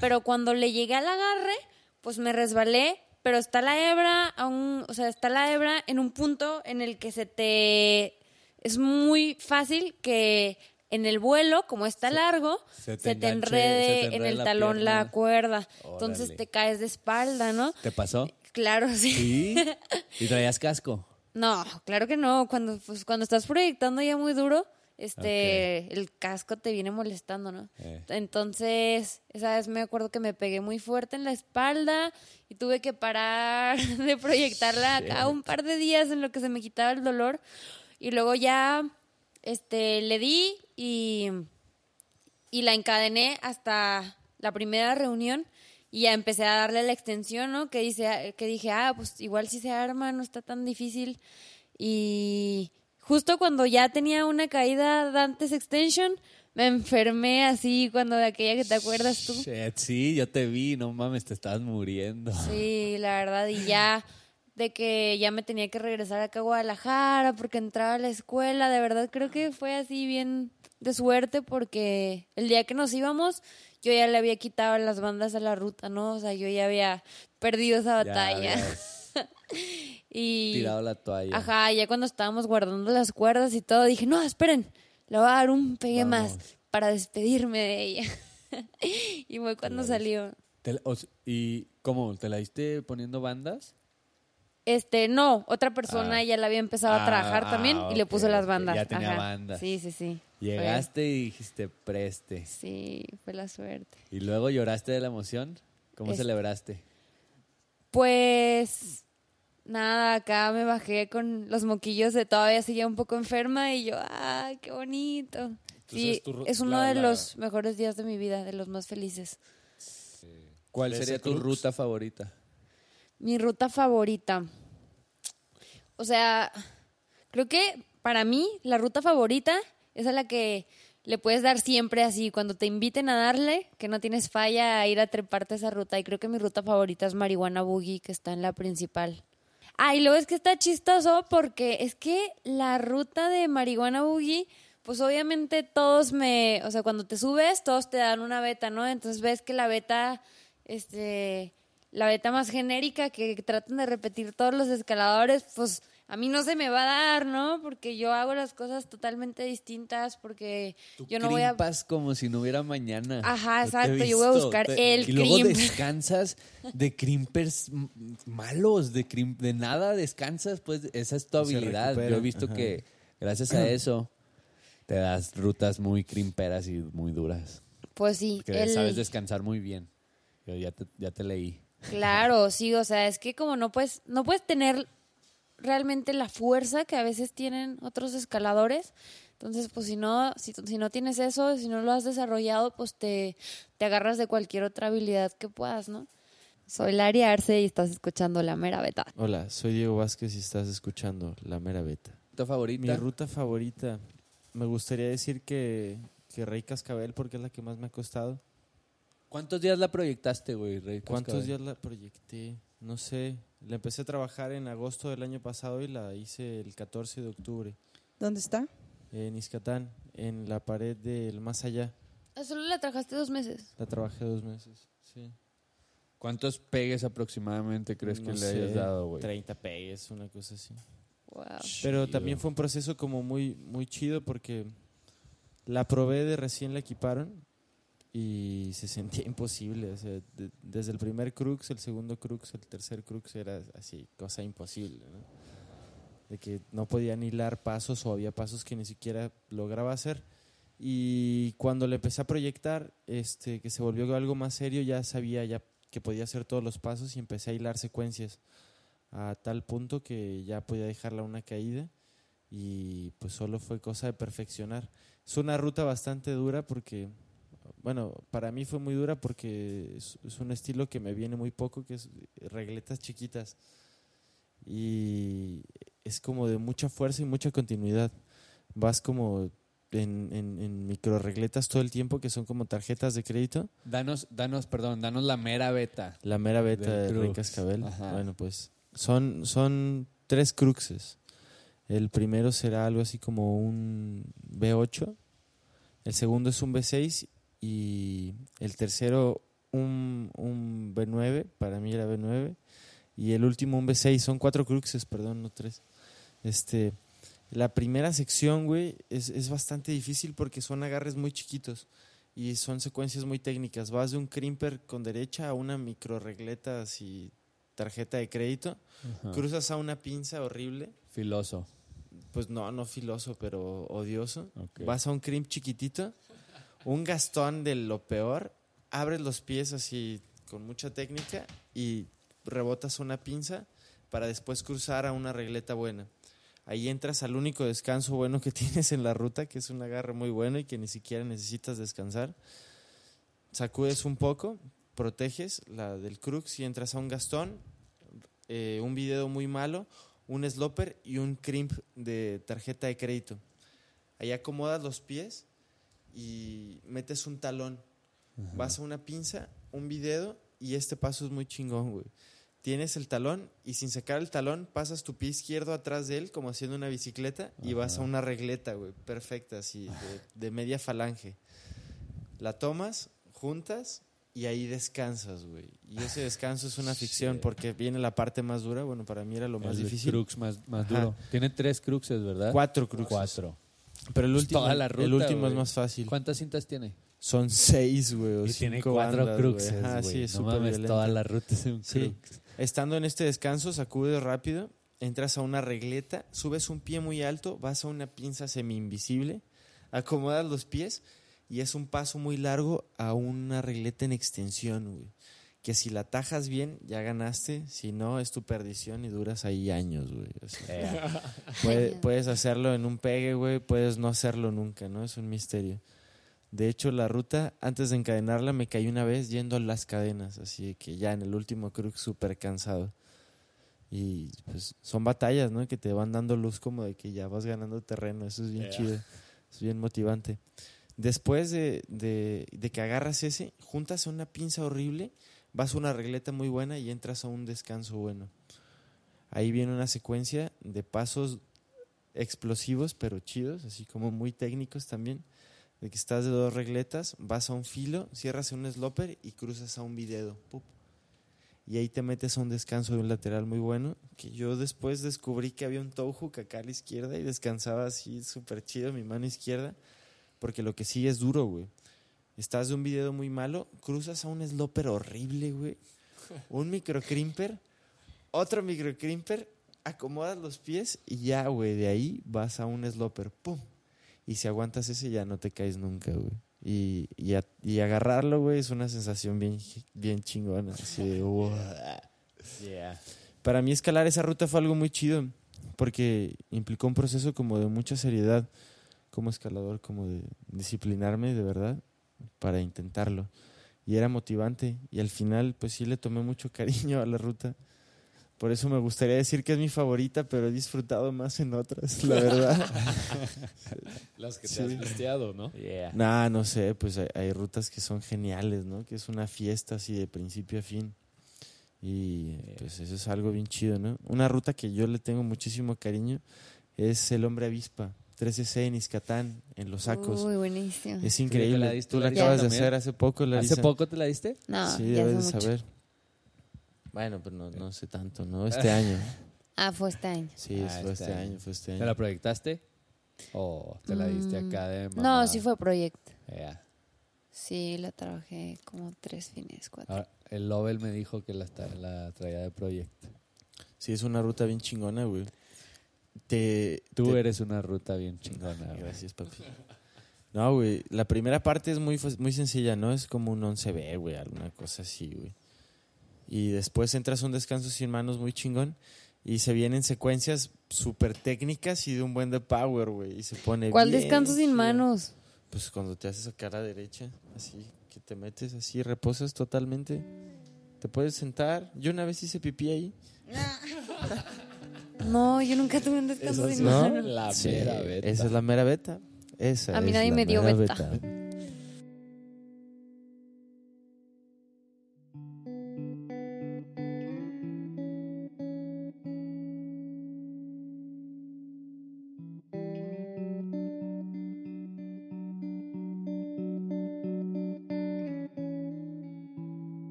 pero cuando le llegué al agarre, pues me resbalé, pero está la hebra a o sea, está la hebra en un punto en el que se te es muy fácil que en el vuelo, como está largo, se se te enganche- enrede, se te en el la talón la cuerda. Entonces te caes de espalda, ¿no? ¿Te pasó? Claro, sí. Sí. ¿Y traías casco? No, claro que no. Cuando, pues, cuando estás proyectando ya muy duro, este, el casco te viene molestando, ¿no? Eh. Entonces, esa vez me acuerdo que me pegué muy fuerte en la espalda y tuve que parar de proyectarla acá un par de días en lo que se me quitaba el dolor. Y luego ya, este, le di y, y la encadené hasta la primera reunión y ya empecé a darle la extensión, ¿no? Que, dice, que dije, ah, pues igual si se arma, no está tan difícil. Y justo cuando ya tenía una caída Dantes Extension, me enfermé así cuando de aquella que te acuerdas tú. Shit, sí, yo te vi, no mames, te estabas muriendo. Sí, la verdad, y ya de que ya me tenía que regresar acá a Guadalajara porque entraba a la escuela, de verdad creo que fue así bien de suerte porque el día que nos íbamos yo ya le había quitado las bandas a la ruta, ¿no? O sea, yo ya había perdido esa batalla. y tirado la toalla. Ajá, ya cuando estábamos guardando las cuerdas y todo, dije, no, esperen, le voy a dar un pegue más para despedirme de ella. y fue cuando salió. ¿Y cómo? ¿Te la diste poniendo bandas? Este, no, otra persona Ah. ya la había empezado a Ah, trabajar ah, también y le puso las bandas. ya tenía Ajá. bandas. Sí, sí, sí. Fue- Llegaste y dijiste preste. sí, fue la suerte. ¿Y luego lloraste de la emoción? ¿Cómo celebraste? Pues nada, acá me bajé con los moquillos de todavía seguía un poco enferma y yo, ¡ay, qué bonito! Sí, es tu ru- es uno la- de la- los mejores días de mi vida, de los más felices. ¿Cuál ¿Ese sería tu crux? ruta favorita? Mi ruta favorita. O sea, creo que para mí la ruta favorita es a la que le puedes dar siempre así, cuando te inviten a darle, que no tienes falla a ir a treparte esa ruta. Y creo que mi ruta favorita es Marihuana Boogie, que está en la principal. Ah, y luego es que está chistoso porque es que la ruta de Marihuana Boogie, pues obviamente todos me, o sea, cuando te subes, todos te dan una beta, ¿no? Entonces ves que la beta, este, la beta más genérica que tratan de repetir todos los escaladores, pues a mí no se me va a dar, ¿no? Porque yo hago las cosas totalmente distintas, porque Tú yo no voy a... crimpas como si no hubiera mañana. Ajá, exacto, yo voy a buscar Te- el Y luego crimp. descansas de crimpers malos, de, crim- de nada descansas, pues esa es tu habilidad. Yo he visto ajá. que gracias a eso te das rutas muy crimperas y muy duras. Pues sí, Que el- sabes descansar muy bien. Yo ya te, ya te leí. Claro, sí, o sea, es que como no puedes, no puedes tener realmente la fuerza que a veces tienen otros escaladores. Entonces, pues si no, si, si no tienes eso, si no lo has desarrollado, pues te, te agarras de cualquier otra habilidad que puedas, ¿no? Soy Lari Arce y estás escuchando La Mera Beta. Hola, soy Diego Vázquez y estás escuchando La Mera Beta. ¿Tu favorita? Mi ruta favorita, me gustaría decir que, que Rey Cascabel porque es la que más me ha costado. ¿Cuántos días la proyectaste, güey? Rey ¿Cuántos Cascabel? días la proyecté? No sé. La empecé a trabajar en agosto del año pasado y la hice el 14 de octubre ¿Dónde está? en Iscatán, en la pared del más allá. Solo la trabajaste dos meses. La trabajé dos meses. Sí. ¿Cuántos pegues aproximadamente crees No que le hayas dado, güey? 30 pegues, una cosa así. Wow. Pero también fue un proceso como muy, muy chido porque la probé de recién la equiparon y se sentía imposible. o sea, de- desde el primer crux, el segundo crux, el tercer crux era así, cosa imposible. ¿no? De que no podían hilar pasos o había pasos que ni siquiera lograba hacer. Y cuando le empecé a proyectar, este, que se volvió algo más serio, ya sabía ya que podía hacer todos los pasos y empecé a hilar secuencias a tal punto que ya podía dejarla una caída y pues solo fue cosa de perfeccionar. Es una ruta bastante dura porque, bueno, para mí fue muy dura porque es, es un estilo que me viene muy poco, que es regletas chiquitas y es como de mucha fuerza y mucha continuidad. Vas como en, en, en micro regletas todo el tiempo que son como tarjetas de crédito. Danos, danos, perdón, danos la mera beta. La mera beta de Rey. Cascabel. Ajá. Bueno, pues son, son tres cruxes. El primero será algo así como un B8. El segundo es un B6. Y el tercero un, un B9. Para mí era B9. Y el último un B6. Son cuatro cruxes, perdón, no tres. Este, la primera sección, güey, es, es bastante difícil porque son agarres muy chiquitos y son secuencias muy técnicas. Vas de un crimper con derecha a una micro regleta así, tarjeta de crédito, Ajá. cruzas a una pinza horrible, Filoso. pues no, no filoso, pero odioso. Ok. Vas a un crimp chiquitito, un gastón de lo peor, abres los pies así con mucha técnica y rebotas una pinza para después cruzar a una regleta buena. Ahí entras al único descanso bueno que tienes en la ruta, que es un agarre muy bueno y que ni siquiera necesitas descansar. Sacudes un poco, proteges la del crux y entras a un gastón, eh, un video muy malo, un slopper y un crimp de tarjeta de crédito. Ahí acomodas los pies y metes un talón. Vas a una pinza, un video y este paso es muy chingón, güey. Tienes el talón y sin sacar el talón pasas tu pie izquierdo atrás de él como haciendo una bicicleta y vas a una regleta, güey, perfecta, así, de, de media falange. La tomas, juntas y ahí descansas, güey. Y ese descanso es una ficción porque viene la parte más dura. Bueno, para mí era lo más El difícil. crux más, duro. Tiene tres cruxes, ¿verdad? Cuatro cruxes. Cuatro. Pero el último, toda la ruta, el último es más fácil. ¿Cuántas cintas tiene? Son seis, güey. o Y tiene cuatro bandas, cruxes, güey. sí, es no súper mames, violento. toda la ruta es un Sí. crux. Estando en este descanso, sacudes rápido, entras a una regleta, subes un pie muy alto, vas a una pinza semi-invisible, acomodas los pies y es un paso muy largo a una regleta en extensión, güey. Que si la tajas bien, ya ganaste, si no, es tu perdición y duras ahí años, güey. O sea, puede- Años. puedes hacerlo en un pegue, güey, puedes no hacerlo nunca, ¿no? Es un misterio. De hecho, la ruta, antes de encadenarla, me caí una vez yendo a las cadenas, así que ya en el último crux súper cansado. Y pues son batallas, ¿no? Que te van dando luz como de que ya vas ganando terreno, eso es bien chido, es bien motivante. Después de, de- de que agarras ese, juntas a una pinza horrible, vas a una regleta muy buena y entras a un descanso bueno. Ahí viene una secuencia de pasos explosivos, pero chidos, así como muy técnicos también de que estás de dos regletas, vas a un filo, cierras un slopper y cruzas a un video. Pup. y ahí te metes a un descanso de un lateral muy bueno, que yo después descubrí que había un toe hook acá a la izquierda y descansaba así súper chido mi mano izquierda, porque lo que sigue es duro, güey. Estás de un video muy malo, cruzas a un sloper horrible, güey. Un microcrimper, otro microcrimper, acomodas los pies y ya, güey, de ahí vas a un sloper, ¡pum! Y si aguantas ese ya no te caes nunca, güey. Y, y, a- y agarrarlo, güey, es una sensación bien, bien chingona. Así de, "Wow". Para mí escalar esa ruta fue algo muy chido, porque implicó un proceso como de mucha seriedad como escalador, como de disciplinarme de verdad para intentarlo. Y era motivante y al final pues sí le tomé mucho cariño a la ruta. Por eso me gustaría decir que es mi favorita, pero he disfrutado más en otras, la verdad. Las que te Sí. has testeado, ¿no? Nah, no sé, pues hay, hay rutas que son geniales, ¿no? Que es una fiesta así de principio a fin. Y pues eso es algo bien chido, ¿no? Una ruta que yo le tengo muchísimo cariño es el Hombre Avispa, 13C en Izcatán, en Los Sacos. Uy, buenísimo. es ¿tú increíble. la diste, Tú la acabas de hacer hace poco, Larisa. ¿Hace poco te la diste? No, Sí, ya debes de saber. Bueno, pero no, no sé tanto, ¿no? Este año. Ah, fue este año. Sí, Ah, fue este este año. año, fue este ¿Te año. la proyectaste? ¿O te la diste Mm, acá de No, mamada? sí fue proyecto. Ya. Sí, la trabajé como tres fines, cuatro. Ahora, el Lobel me dijo que la, la traía de proyecto. Sí, es una ruta bien chingona, güey. Te, Tú te- eres una ruta bien chingona. Gracias, papi. No, güey. La primera parte es muy, muy sencilla, ¿no? Es como un 11B, güey. Alguna cosa así, güey. Y después entras a un descanso sin manos muy chingón. Y se vienen secuencias súper técnicas y de un buen de power, güey. Y se pone ¿Cuál bien descanso sin chido. manos? Pues cuando te haces acá a la derecha, así, que te metes así, reposas totalmente. Te puedes sentar. Yo una vez hice pipí ahí. No, yo nunca tuve un descanso sin ¿No? La mera beta. Esa es la mera beta. Esa A mí es nadie la me dio mera beta.